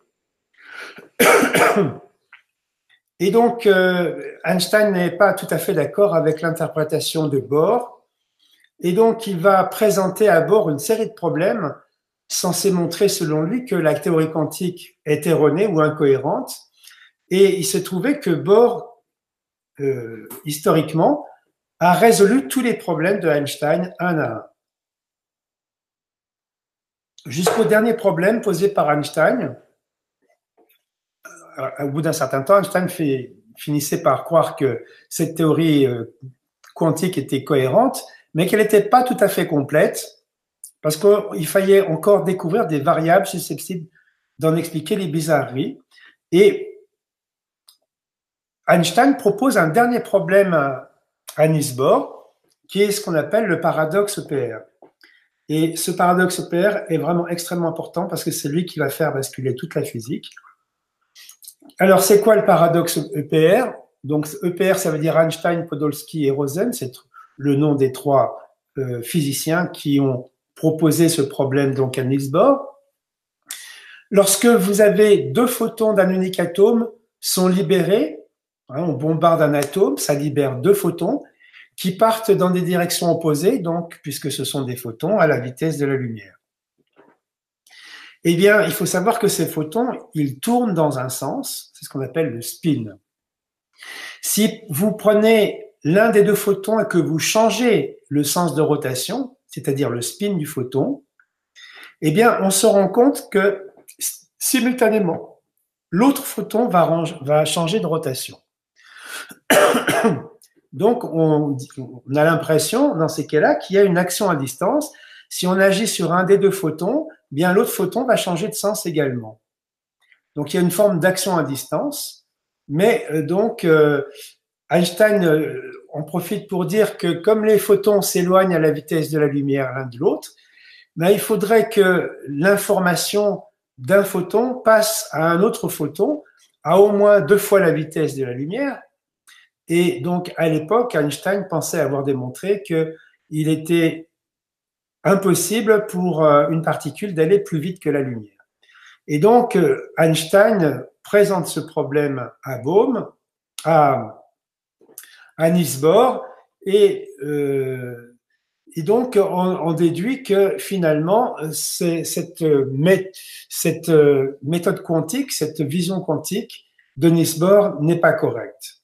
Et donc, euh, Einstein n'est pas tout à fait d'accord avec l'interprétation de Bohr. Et donc, il va présenter à Bohr une série de problèmes censés montrer, selon lui, que la théorie quantique est erronée ou incohérente. Et il se trouvait que Bohr, euh, historiquement, a résolu tous les problèmes de Einstein un à un. Jusqu'au dernier problème posé par Einstein, euh, au bout d'un certain temps, Einstein finissait par croire que cette théorie euh, quantique était cohérente, mais qu'elle n'était pas tout à fait complète, parce qu'il fallait encore découvrir des variables susceptibles d'en expliquer les bizarreries. Et Einstein propose un dernier problème à Niels qui est ce qu'on appelle le paradoxe EPR. Et ce paradoxe EPR est vraiment extrêmement important parce que c'est lui qui va faire basculer toute la physique. Alors, c'est quoi le paradoxe EPR Donc, EPR, ça veut dire Einstein, Podolsky et Rosen. C'est le nom des trois euh, physiciens qui ont proposé ce problème donc à Niels Bohr. Lorsque vous avez deux photons d'un unique atome sont libérés, hein, on bombarde un atome, ça libère deux photons qui partent dans des directions opposées, donc puisque ce sont des photons à la vitesse de la lumière. Eh bien, il faut savoir que ces photons, ils tournent dans un sens, c'est ce qu'on appelle le spin. Si vous prenez l'un des deux photons et que vous changez le sens de rotation, c'est-à-dire le spin du photon, eh bien, on se rend compte que simultanément, l'autre photon va, changer de rotation. Donc, on, a l'impression, dans ces cas-là, qu'il y a une action à distance. Si on agit sur un des deux photons, bien l'autre photon va changer de sens également. Donc il y a une forme d'action à distance, mais euh, donc euh, Einstein euh, en profite pour dire que comme les photons s'éloignent à la vitesse de la lumière l'un de l'autre, ben, il faudrait que l'information d'un photon passe à un autre photon à au moins deux fois la vitesse de la lumière. Et donc, à l'époque, Einstein pensait avoir démontré qu'il était impossible pour euh, une particule d'aller plus vite que la lumière. Et donc, euh, Einstein présente ce problème à Bohm, à, à Bohr, et, euh, et donc on, déduit que finalement, cette, cette méthode quantique, cette vision quantique de Niels Bohr n'est pas correcte.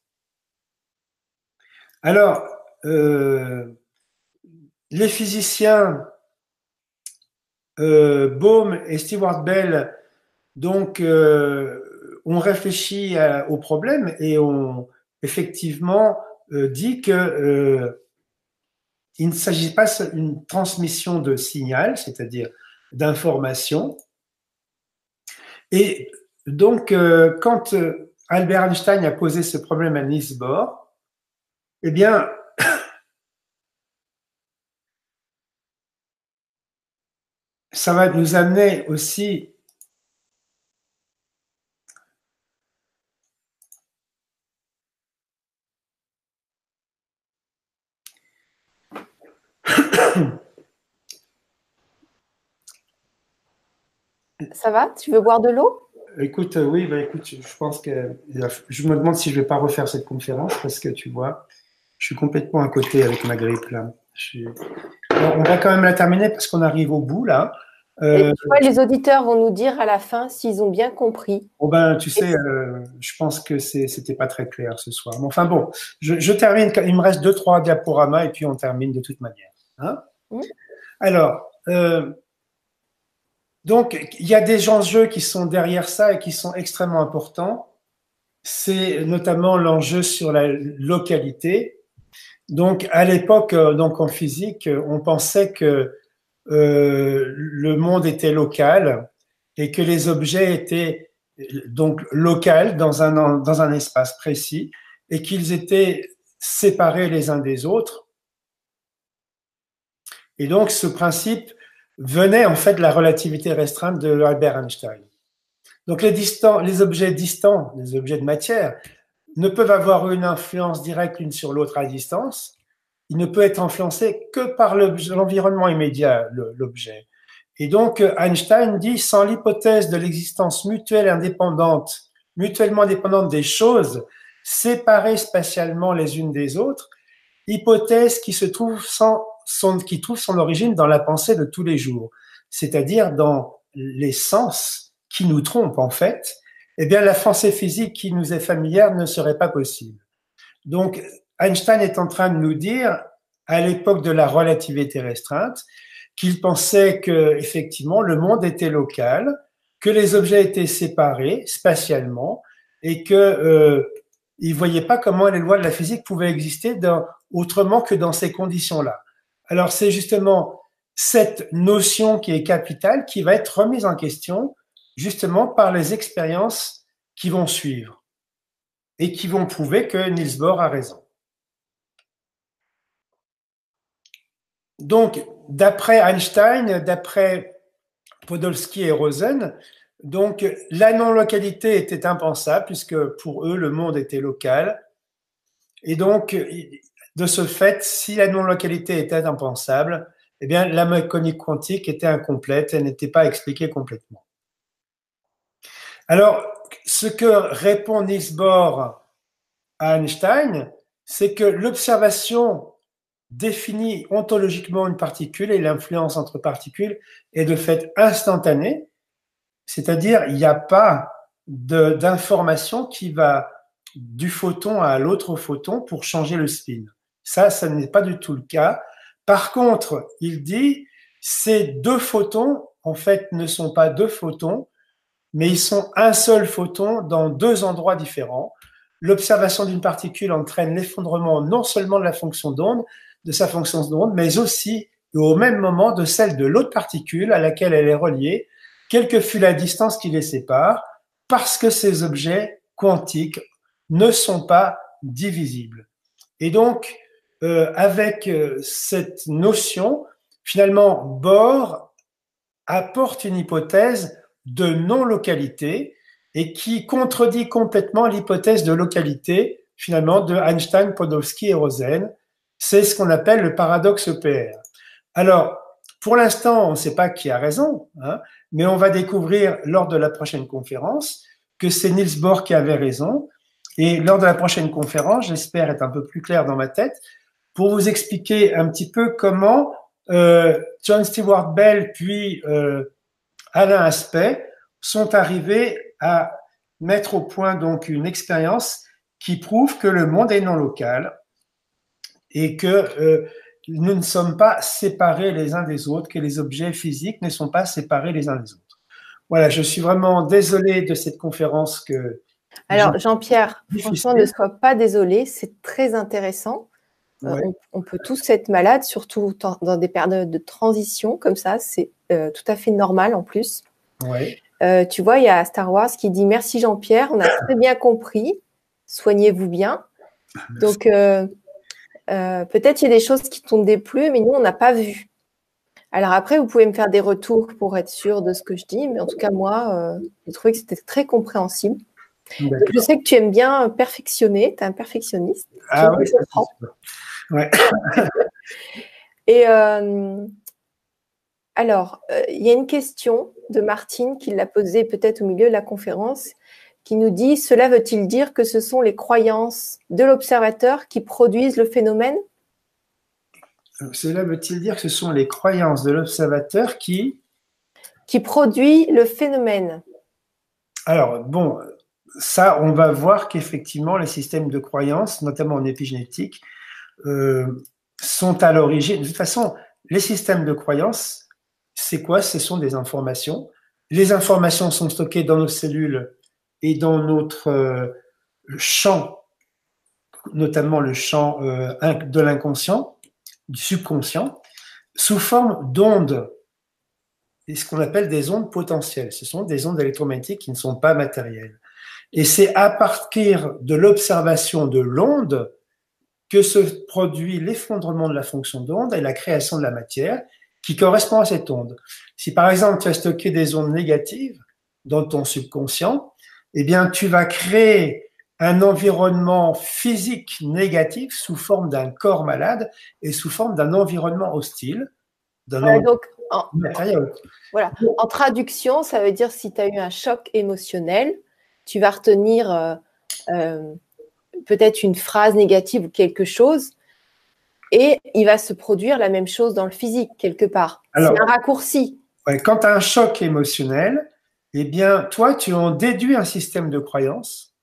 Alors, les physiciens euh, Bohm et Stewart Bell donc euh, ont réfléchi au problème et ont effectivement euh, dit que il ne s'agit pas d'une transmission de signal, c'est-à-dire d'information. Et donc, quand Albert Einstein a posé ce problème à Niels Bohr, eh bien, ça va nous amener aussi Ça va? Tu veux boire de l'eau? Écoute, euh, oui, bah, écoute, je pense que je me demande si je vais pas refaire cette conférence parce que tu vois, je suis complètement à côté avec ma grippe là. on va quand même la terminer parce qu'on arrive au bout là. Euh, tu vois, les auditeurs vont nous dire à la fin s'ils ont bien compris. Oh ben, tu sais, euh, je pense que c'était pas très clair ce soir. Mais enfin bon, je, termine. Il me reste deux trois diaporamas et puis on termine de toute manière. Hein mmh. Alors, euh, donc il y a des enjeux qui sont derrière ça et qui sont extrêmement importants. C'est notamment l'enjeu sur la localité. Donc à l'époque, donc en physique, on pensait que euh, le monde était local et que les objets étaient donc locaux dans un, dans un espace précis et qu'ils étaient séparés les uns des autres. Et donc ce principe venait en fait de la relativité restreinte de Albert Einstein. Donc les, objets distants, les objets de matière, ne peuvent avoir une influence directe l'une sur l'autre à distance. Il ne peut être influencé que par l'environnement immédiat, l'objet. Et donc Einstein dit, sans l'hypothèse de l'existence mutuelle indépendante, mutuellement dépendante des choses, séparées spatialement les unes des autres, hypothèse qui se trouve sans son, qui trouve son origine dans la pensée de tous les jours, c'est-à-dire dans les sens qui nous trompent en fait, eh bien la pensée physique qui nous est familière ne serait pas possible. Donc Einstein est en train de nous dire, à l'époque de la relativité restreinte, qu'il pensait que effectivement le monde était local, que les objets étaient séparés spatialement et que euh, il voyait pas comment les lois de la physique pouvaient exister autrement que dans ces conditions-là. Alors c'est justement cette notion qui est capitale qui va être remise en question justement par les expériences qui vont suivre et qui vont prouver que Niels Bohr a raison. Donc, d'après Einstein, d'après Podolsky et Rosen, donc la non-localité était impensable puisque pour eux le monde était local. Et donc, de ce fait, si la non-localité était impensable, eh bien, la mécanique quantique était incomplète, elle n'était pas expliquée complètement. Alors, ce que répond Niels Bohr à Einstein, c'est que l'observation définit ontologiquement une particule et l'influence entre particules est de fait instantanée, c'est-à-dire il n'y a pas d'information qui va du photon à l'autre photon pour changer le spin. Ça, ça n'est pas du tout le cas. Par contre, il dit, ces deux photons, en fait, ne sont pas deux photons, mais ils sont un seul photon dans deux endroits différents. L'observation d'une particule entraîne l'effondrement non seulement de la fonction d'onde, de sa fonction d'onde, mais aussi au même moment de celle de l'autre particule à laquelle elle est reliée, quelle que fût la distance qui les sépare, parce que ces objets quantiques ne sont pas divisibles. Et donc, euh, avec euh, cette notion, finalement, Bohr apporte une hypothèse de non-localité et qui contredit complètement l'hypothèse de localité, finalement, de Einstein, Podolsky et Rosen. C'est ce qu'on appelle le paradoxe EPR. Alors, pour l'instant, on ne sait pas qui a raison, hein, mais on va découvrir lors de la prochaine conférence que c'est Niels Bohr qui avait raison. Et lors de la prochaine conférence, j'espère être un peu plus clair dans ma tête, pour vous expliquer un petit peu comment euh, John Stewart Bell puis euh, Alain Aspect sont arrivés à mettre au point donc une expérience qui prouve que le monde est non local et que euh, nous ne sommes pas séparés les uns des autres, que les objets physiques ne sont pas séparés les uns des autres. Voilà, je suis vraiment désolé de cette conférence que. Alors, Jean-Pierre, franchement, ne sois pas désolé, c'est très intéressant. Euh, on, peut tous être malades, surtout dans des périodes de transition comme ça. C'est euh, tout à fait normal en plus. Euh, tu vois, il y a Star Wars qui dit Merci Jean-Pierre, on a très bien compris. Soignez-vous bien. Donc, peut-être il y a des choses qui t'ont déplu, mais nous, on n'a pas vu. Alors après, vous pouvez me faire des retours pour être sûr de ce que je dis, mais en tout cas, moi, j'ai trouvé que c'était très compréhensible. je sais que tu aimes bien perfectionner, tu es un perfectionniste. Ah oui, Et euh, alors, euh, il y a une question de Martine qui l'a posée peut-être au milieu de la conférence, qui nous dit Cela veut-il dire que ce sont les croyances de l'observateur qui produisent le phénomène? Cela veut-il dire que ce sont les croyances de l'observateur qui qui produit le phénomène. Alors, bon, ça, on va voir qu'effectivement, les systèmes de croyances, notamment en épigénétique, euh, sont à l'origine. De toute façon, les systèmes de croyances, c'est quoi? Ce sont des informations. Les informations sont stockées dans nos cellules et dans notre euh, champ, notamment le champ euh, de l'inconscient, du subconscient, sous forme d'ondes, et ce qu'on appelle des ondes potentielles. Ce sont des ondes électromagnétiques qui ne sont pas matérielles. Et c'est à partir de l'observation de l'onde que se produit l'effondrement de la fonction d'onde et la création de la matière qui correspond à cette onde. Si par exemple tu as stocké des ondes négatives, dans ton subconscient, eh bien, tu vas créer un environnement physique négatif sous forme d'un corps malade et sous forme d'un environnement hostile. donc, en, voilà. en traduction, ça veut dire si tu as eu un choc émotionnel, tu vas retenir euh, euh, peut-être une phrase négative ou quelque chose, et il va se produire la même chose dans le physique, quelque part. C'est un raccourci. quand tu as un choc émotionnel, eh bien, toi, tu en déduis un système de croyance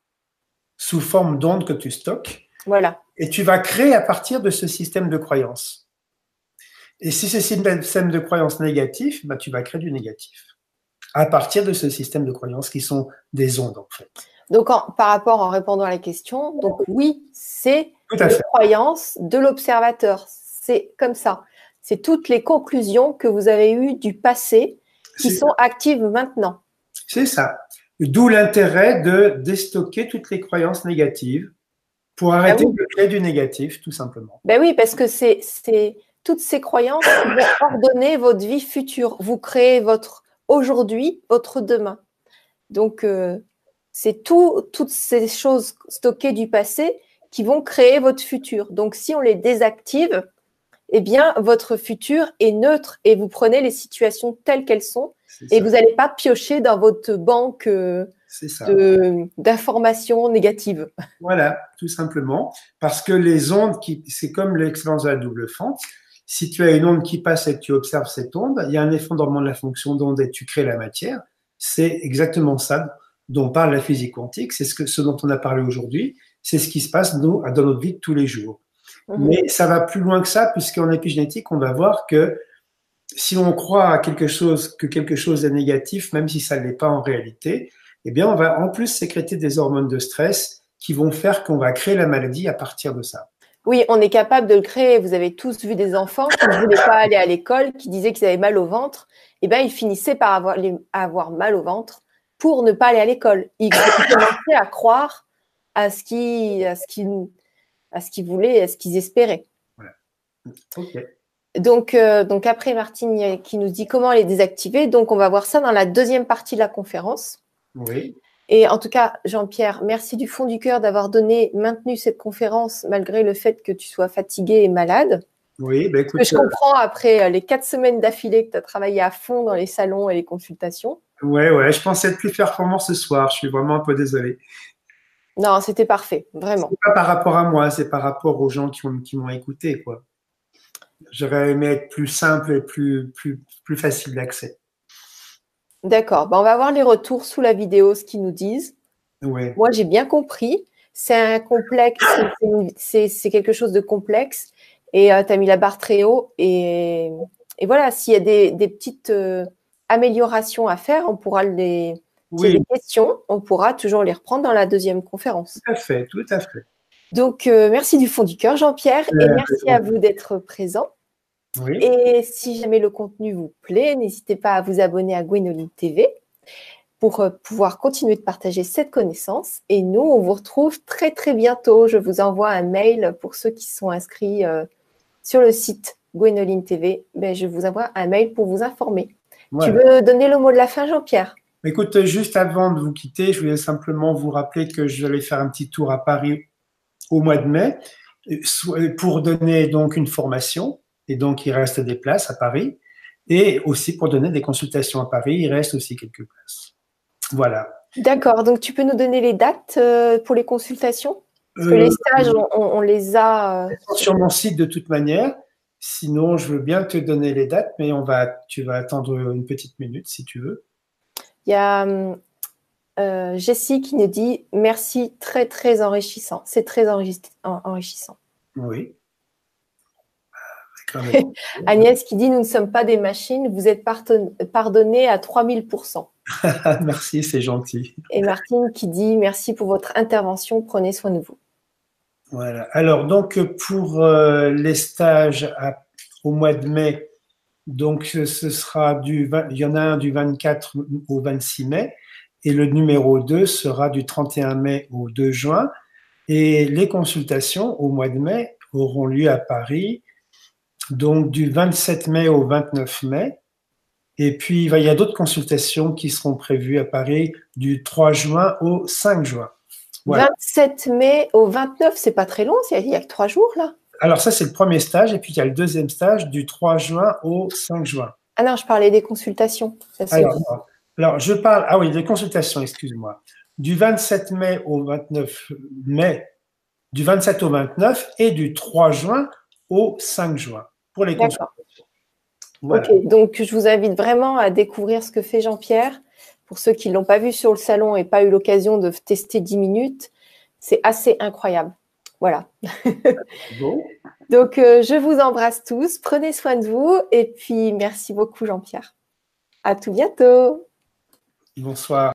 sous forme d'ondes que tu stockes. Voilà. Et tu vas créer à partir de ce système de croyance. Et si c'est un système de croyance négatif, bah, tu vas créer du négatif. À partir de ce système de croyance qui sont des ondes, en fait. Donc, par rapport en répondant à la question, donc oui, c'est une croyance de l'observateur. C'est comme ça. C'est toutes les conclusions que vous avez eues du passé qui sont actives maintenant. C'est ça. D'où l'intérêt de déstocker toutes les croyances négatives pour ah arrêter de créer du négatif, tout simplement. Ben oui, parce que c'est toutes ces croyances qui vont ordonner votre vie future. Vous créez votre aujourd'hui, votre demain. Donc, euh, c'est tout, toutes ces choses stockées du passé qui vont créer votre futur. Donc, si on les désactive, eh bien, votre futur est neutre et vous prenez les situations telles qu'elles sont et vous n'allez pas piocher dans votre banque euh, d'informations négatives. Voilà, tout simplement. Parce que les ondes, c'est comme l'expérience de la double fente. Si tu as une onde qui passe et que tu observes cette onde, il y a un effondrement de la fonction d'onde et tu crées la matière. C'est exactement ça dont parle la physique quantique. C'est ce, que, ce dont on a parlé aujourd'hui. C'est ce qui se passe nous, dans notre vie de tous les jours. Mhm. Mais ça va plus loin que ça, puisqu'en épigénétique, on va voir que si on croit à quelque chose, que quelque chose est négatif, même si ça ne l'est pas en réalité, eh bien, on va en plus sécréter des hormones de stress qui vont faire qu'on va créer la maladie à partir de ça. Oui, on est capable de le créer. Vous avez tous vu des enfants qui ne voulaient pas aller à l'école, qui disaient qu'ils avaient mal au ventre. Eh bien, ils finissaient par avoir, avoir mal au ventre pour ne pas aller à l'école. Ils commençaient à croire à ce qu'ils à ce à ce qu'ils voulaient, à ce qu'ils espéraient. Voilà. Donc, euh, donc après Martine qui nous dit comment les désactiver. Donc on va voir ça dans la deuxième partie de la conférence. Oui. Et en tout cas, Jean-Pierre, merci du fond du cœur d'avoir donné, maintenu cette conférence malgré le fait que tu sois fatigué et malade. Oui, ben écoute, que je euh, comprends après euh, les quatre semaines d'affilée que tu as travaillé à fond dans les salons et les consultations. Ouais, ouais, je pensais être plus performant ce soir. Je suis vraiment un peu désolé. Non, c'était parfait, vraiment. pas par rapport à moi, c'est par rapport aux gens qui m'ont écouté, quoi. J'aurais aimé être plus simple et plus, plus, plus facile d'accès. D'accord. Ben, on va voir les retours sous la vidéo, ce qu'ils nous disent. Ouais. Moi, j'ai bien compris. C'est un complexe, c'est quelque chose de complexe. Et euh, tu as mis la barre très haut. Et, et voilà, s'il y a des, des petites euh, améliorations à faire, on pourra les. Oui. questions, on pourra toujours les reprendre dans la deuxième conférence. Tout à fait, tout à fait. Donc, euh, merci du fond du cœur, Jean-Pierre, et merci à vous d'être présent. Et si jamais le contenu vous plaît, n'hésitez pas à vous abonner à Gwenoline TV pour euh, pouvoir continuer de partager cette connaissance. Et nous, on vous retrouve très très bientôt. Je vous envoie un mail pour ceux qui sont inscrits euh, sur le site Gwenoline TV. Ben, je vous envoie un mail pour vous informer. Tu veux donner le mot de la fin, Jean-Pierre? Écoute, juste avant de vous quitter, je voulais simplement vous rappeler que je vais faire un petit tour à Paris au mois de mai pour donner donc une formation et donc il reste des places à Paris. Et aussi pour donner des consultations à Paris, il reste aussi quelques places. Voilà. D'accord, donc tu peux nous donner les dates euh, pour les consultations? Parce que les euh, stages, on, les a. Euh, sur mon site de toute manière. Sinon, je veux bien te donner les dates, mais on va, tu vas attendre une petite minute si tu veux. Il y a Jessie qui nous dit merci, très très enrichissant. C'est très enrichissant. Oui. Agnès qui dit Nous ne sommes pas des machines, vous êtes pardonnés à 3000%. merci, c'est gentil. Et Martine qui dit Merci pour votre intervention, prenez soin de vous. Voilà. Alors, donc, pour euh, les stages au mois de mai, donc ce sera du, il y en a un du 24 au 26 mai, et le numéro 2 sera du 31 mai au 2 juin. Et les consultations au mois de mai auront lieu à Paris, donc du 27 mai au 29 mai. Et puis, il y a d'autres consultations qui seront prévues à Paris du 3 juin au 5 juin. 27 mai au 29, c'est pas très long, il y a que trois jours là. Alors ça, c'est le premier stage, et puis il y a le deuxième stage du 3 juin au 5 juin. Ah non, je parlais des consultations. Alors, je parle, ah oui, des consultations, excuse-moi. Du 27 mai au 29 mai, du 27 au 29 et du 3 juin au 5 juin pour les consultations. Ok, donc je vous invite vraiment à découvrir ce que fait Jean-Pierre. Pour ceux qui ne l'ont pas vu sur le salon et pas eu l'occasion de tester 10 minutes, c'est assez incroyable. Voilà. Donc, euh, je vous embrasse tous. Prenez soin de vous. Et puis, merci beaucoup, Jean-Pierre. À tout bientôt. Bonsoir.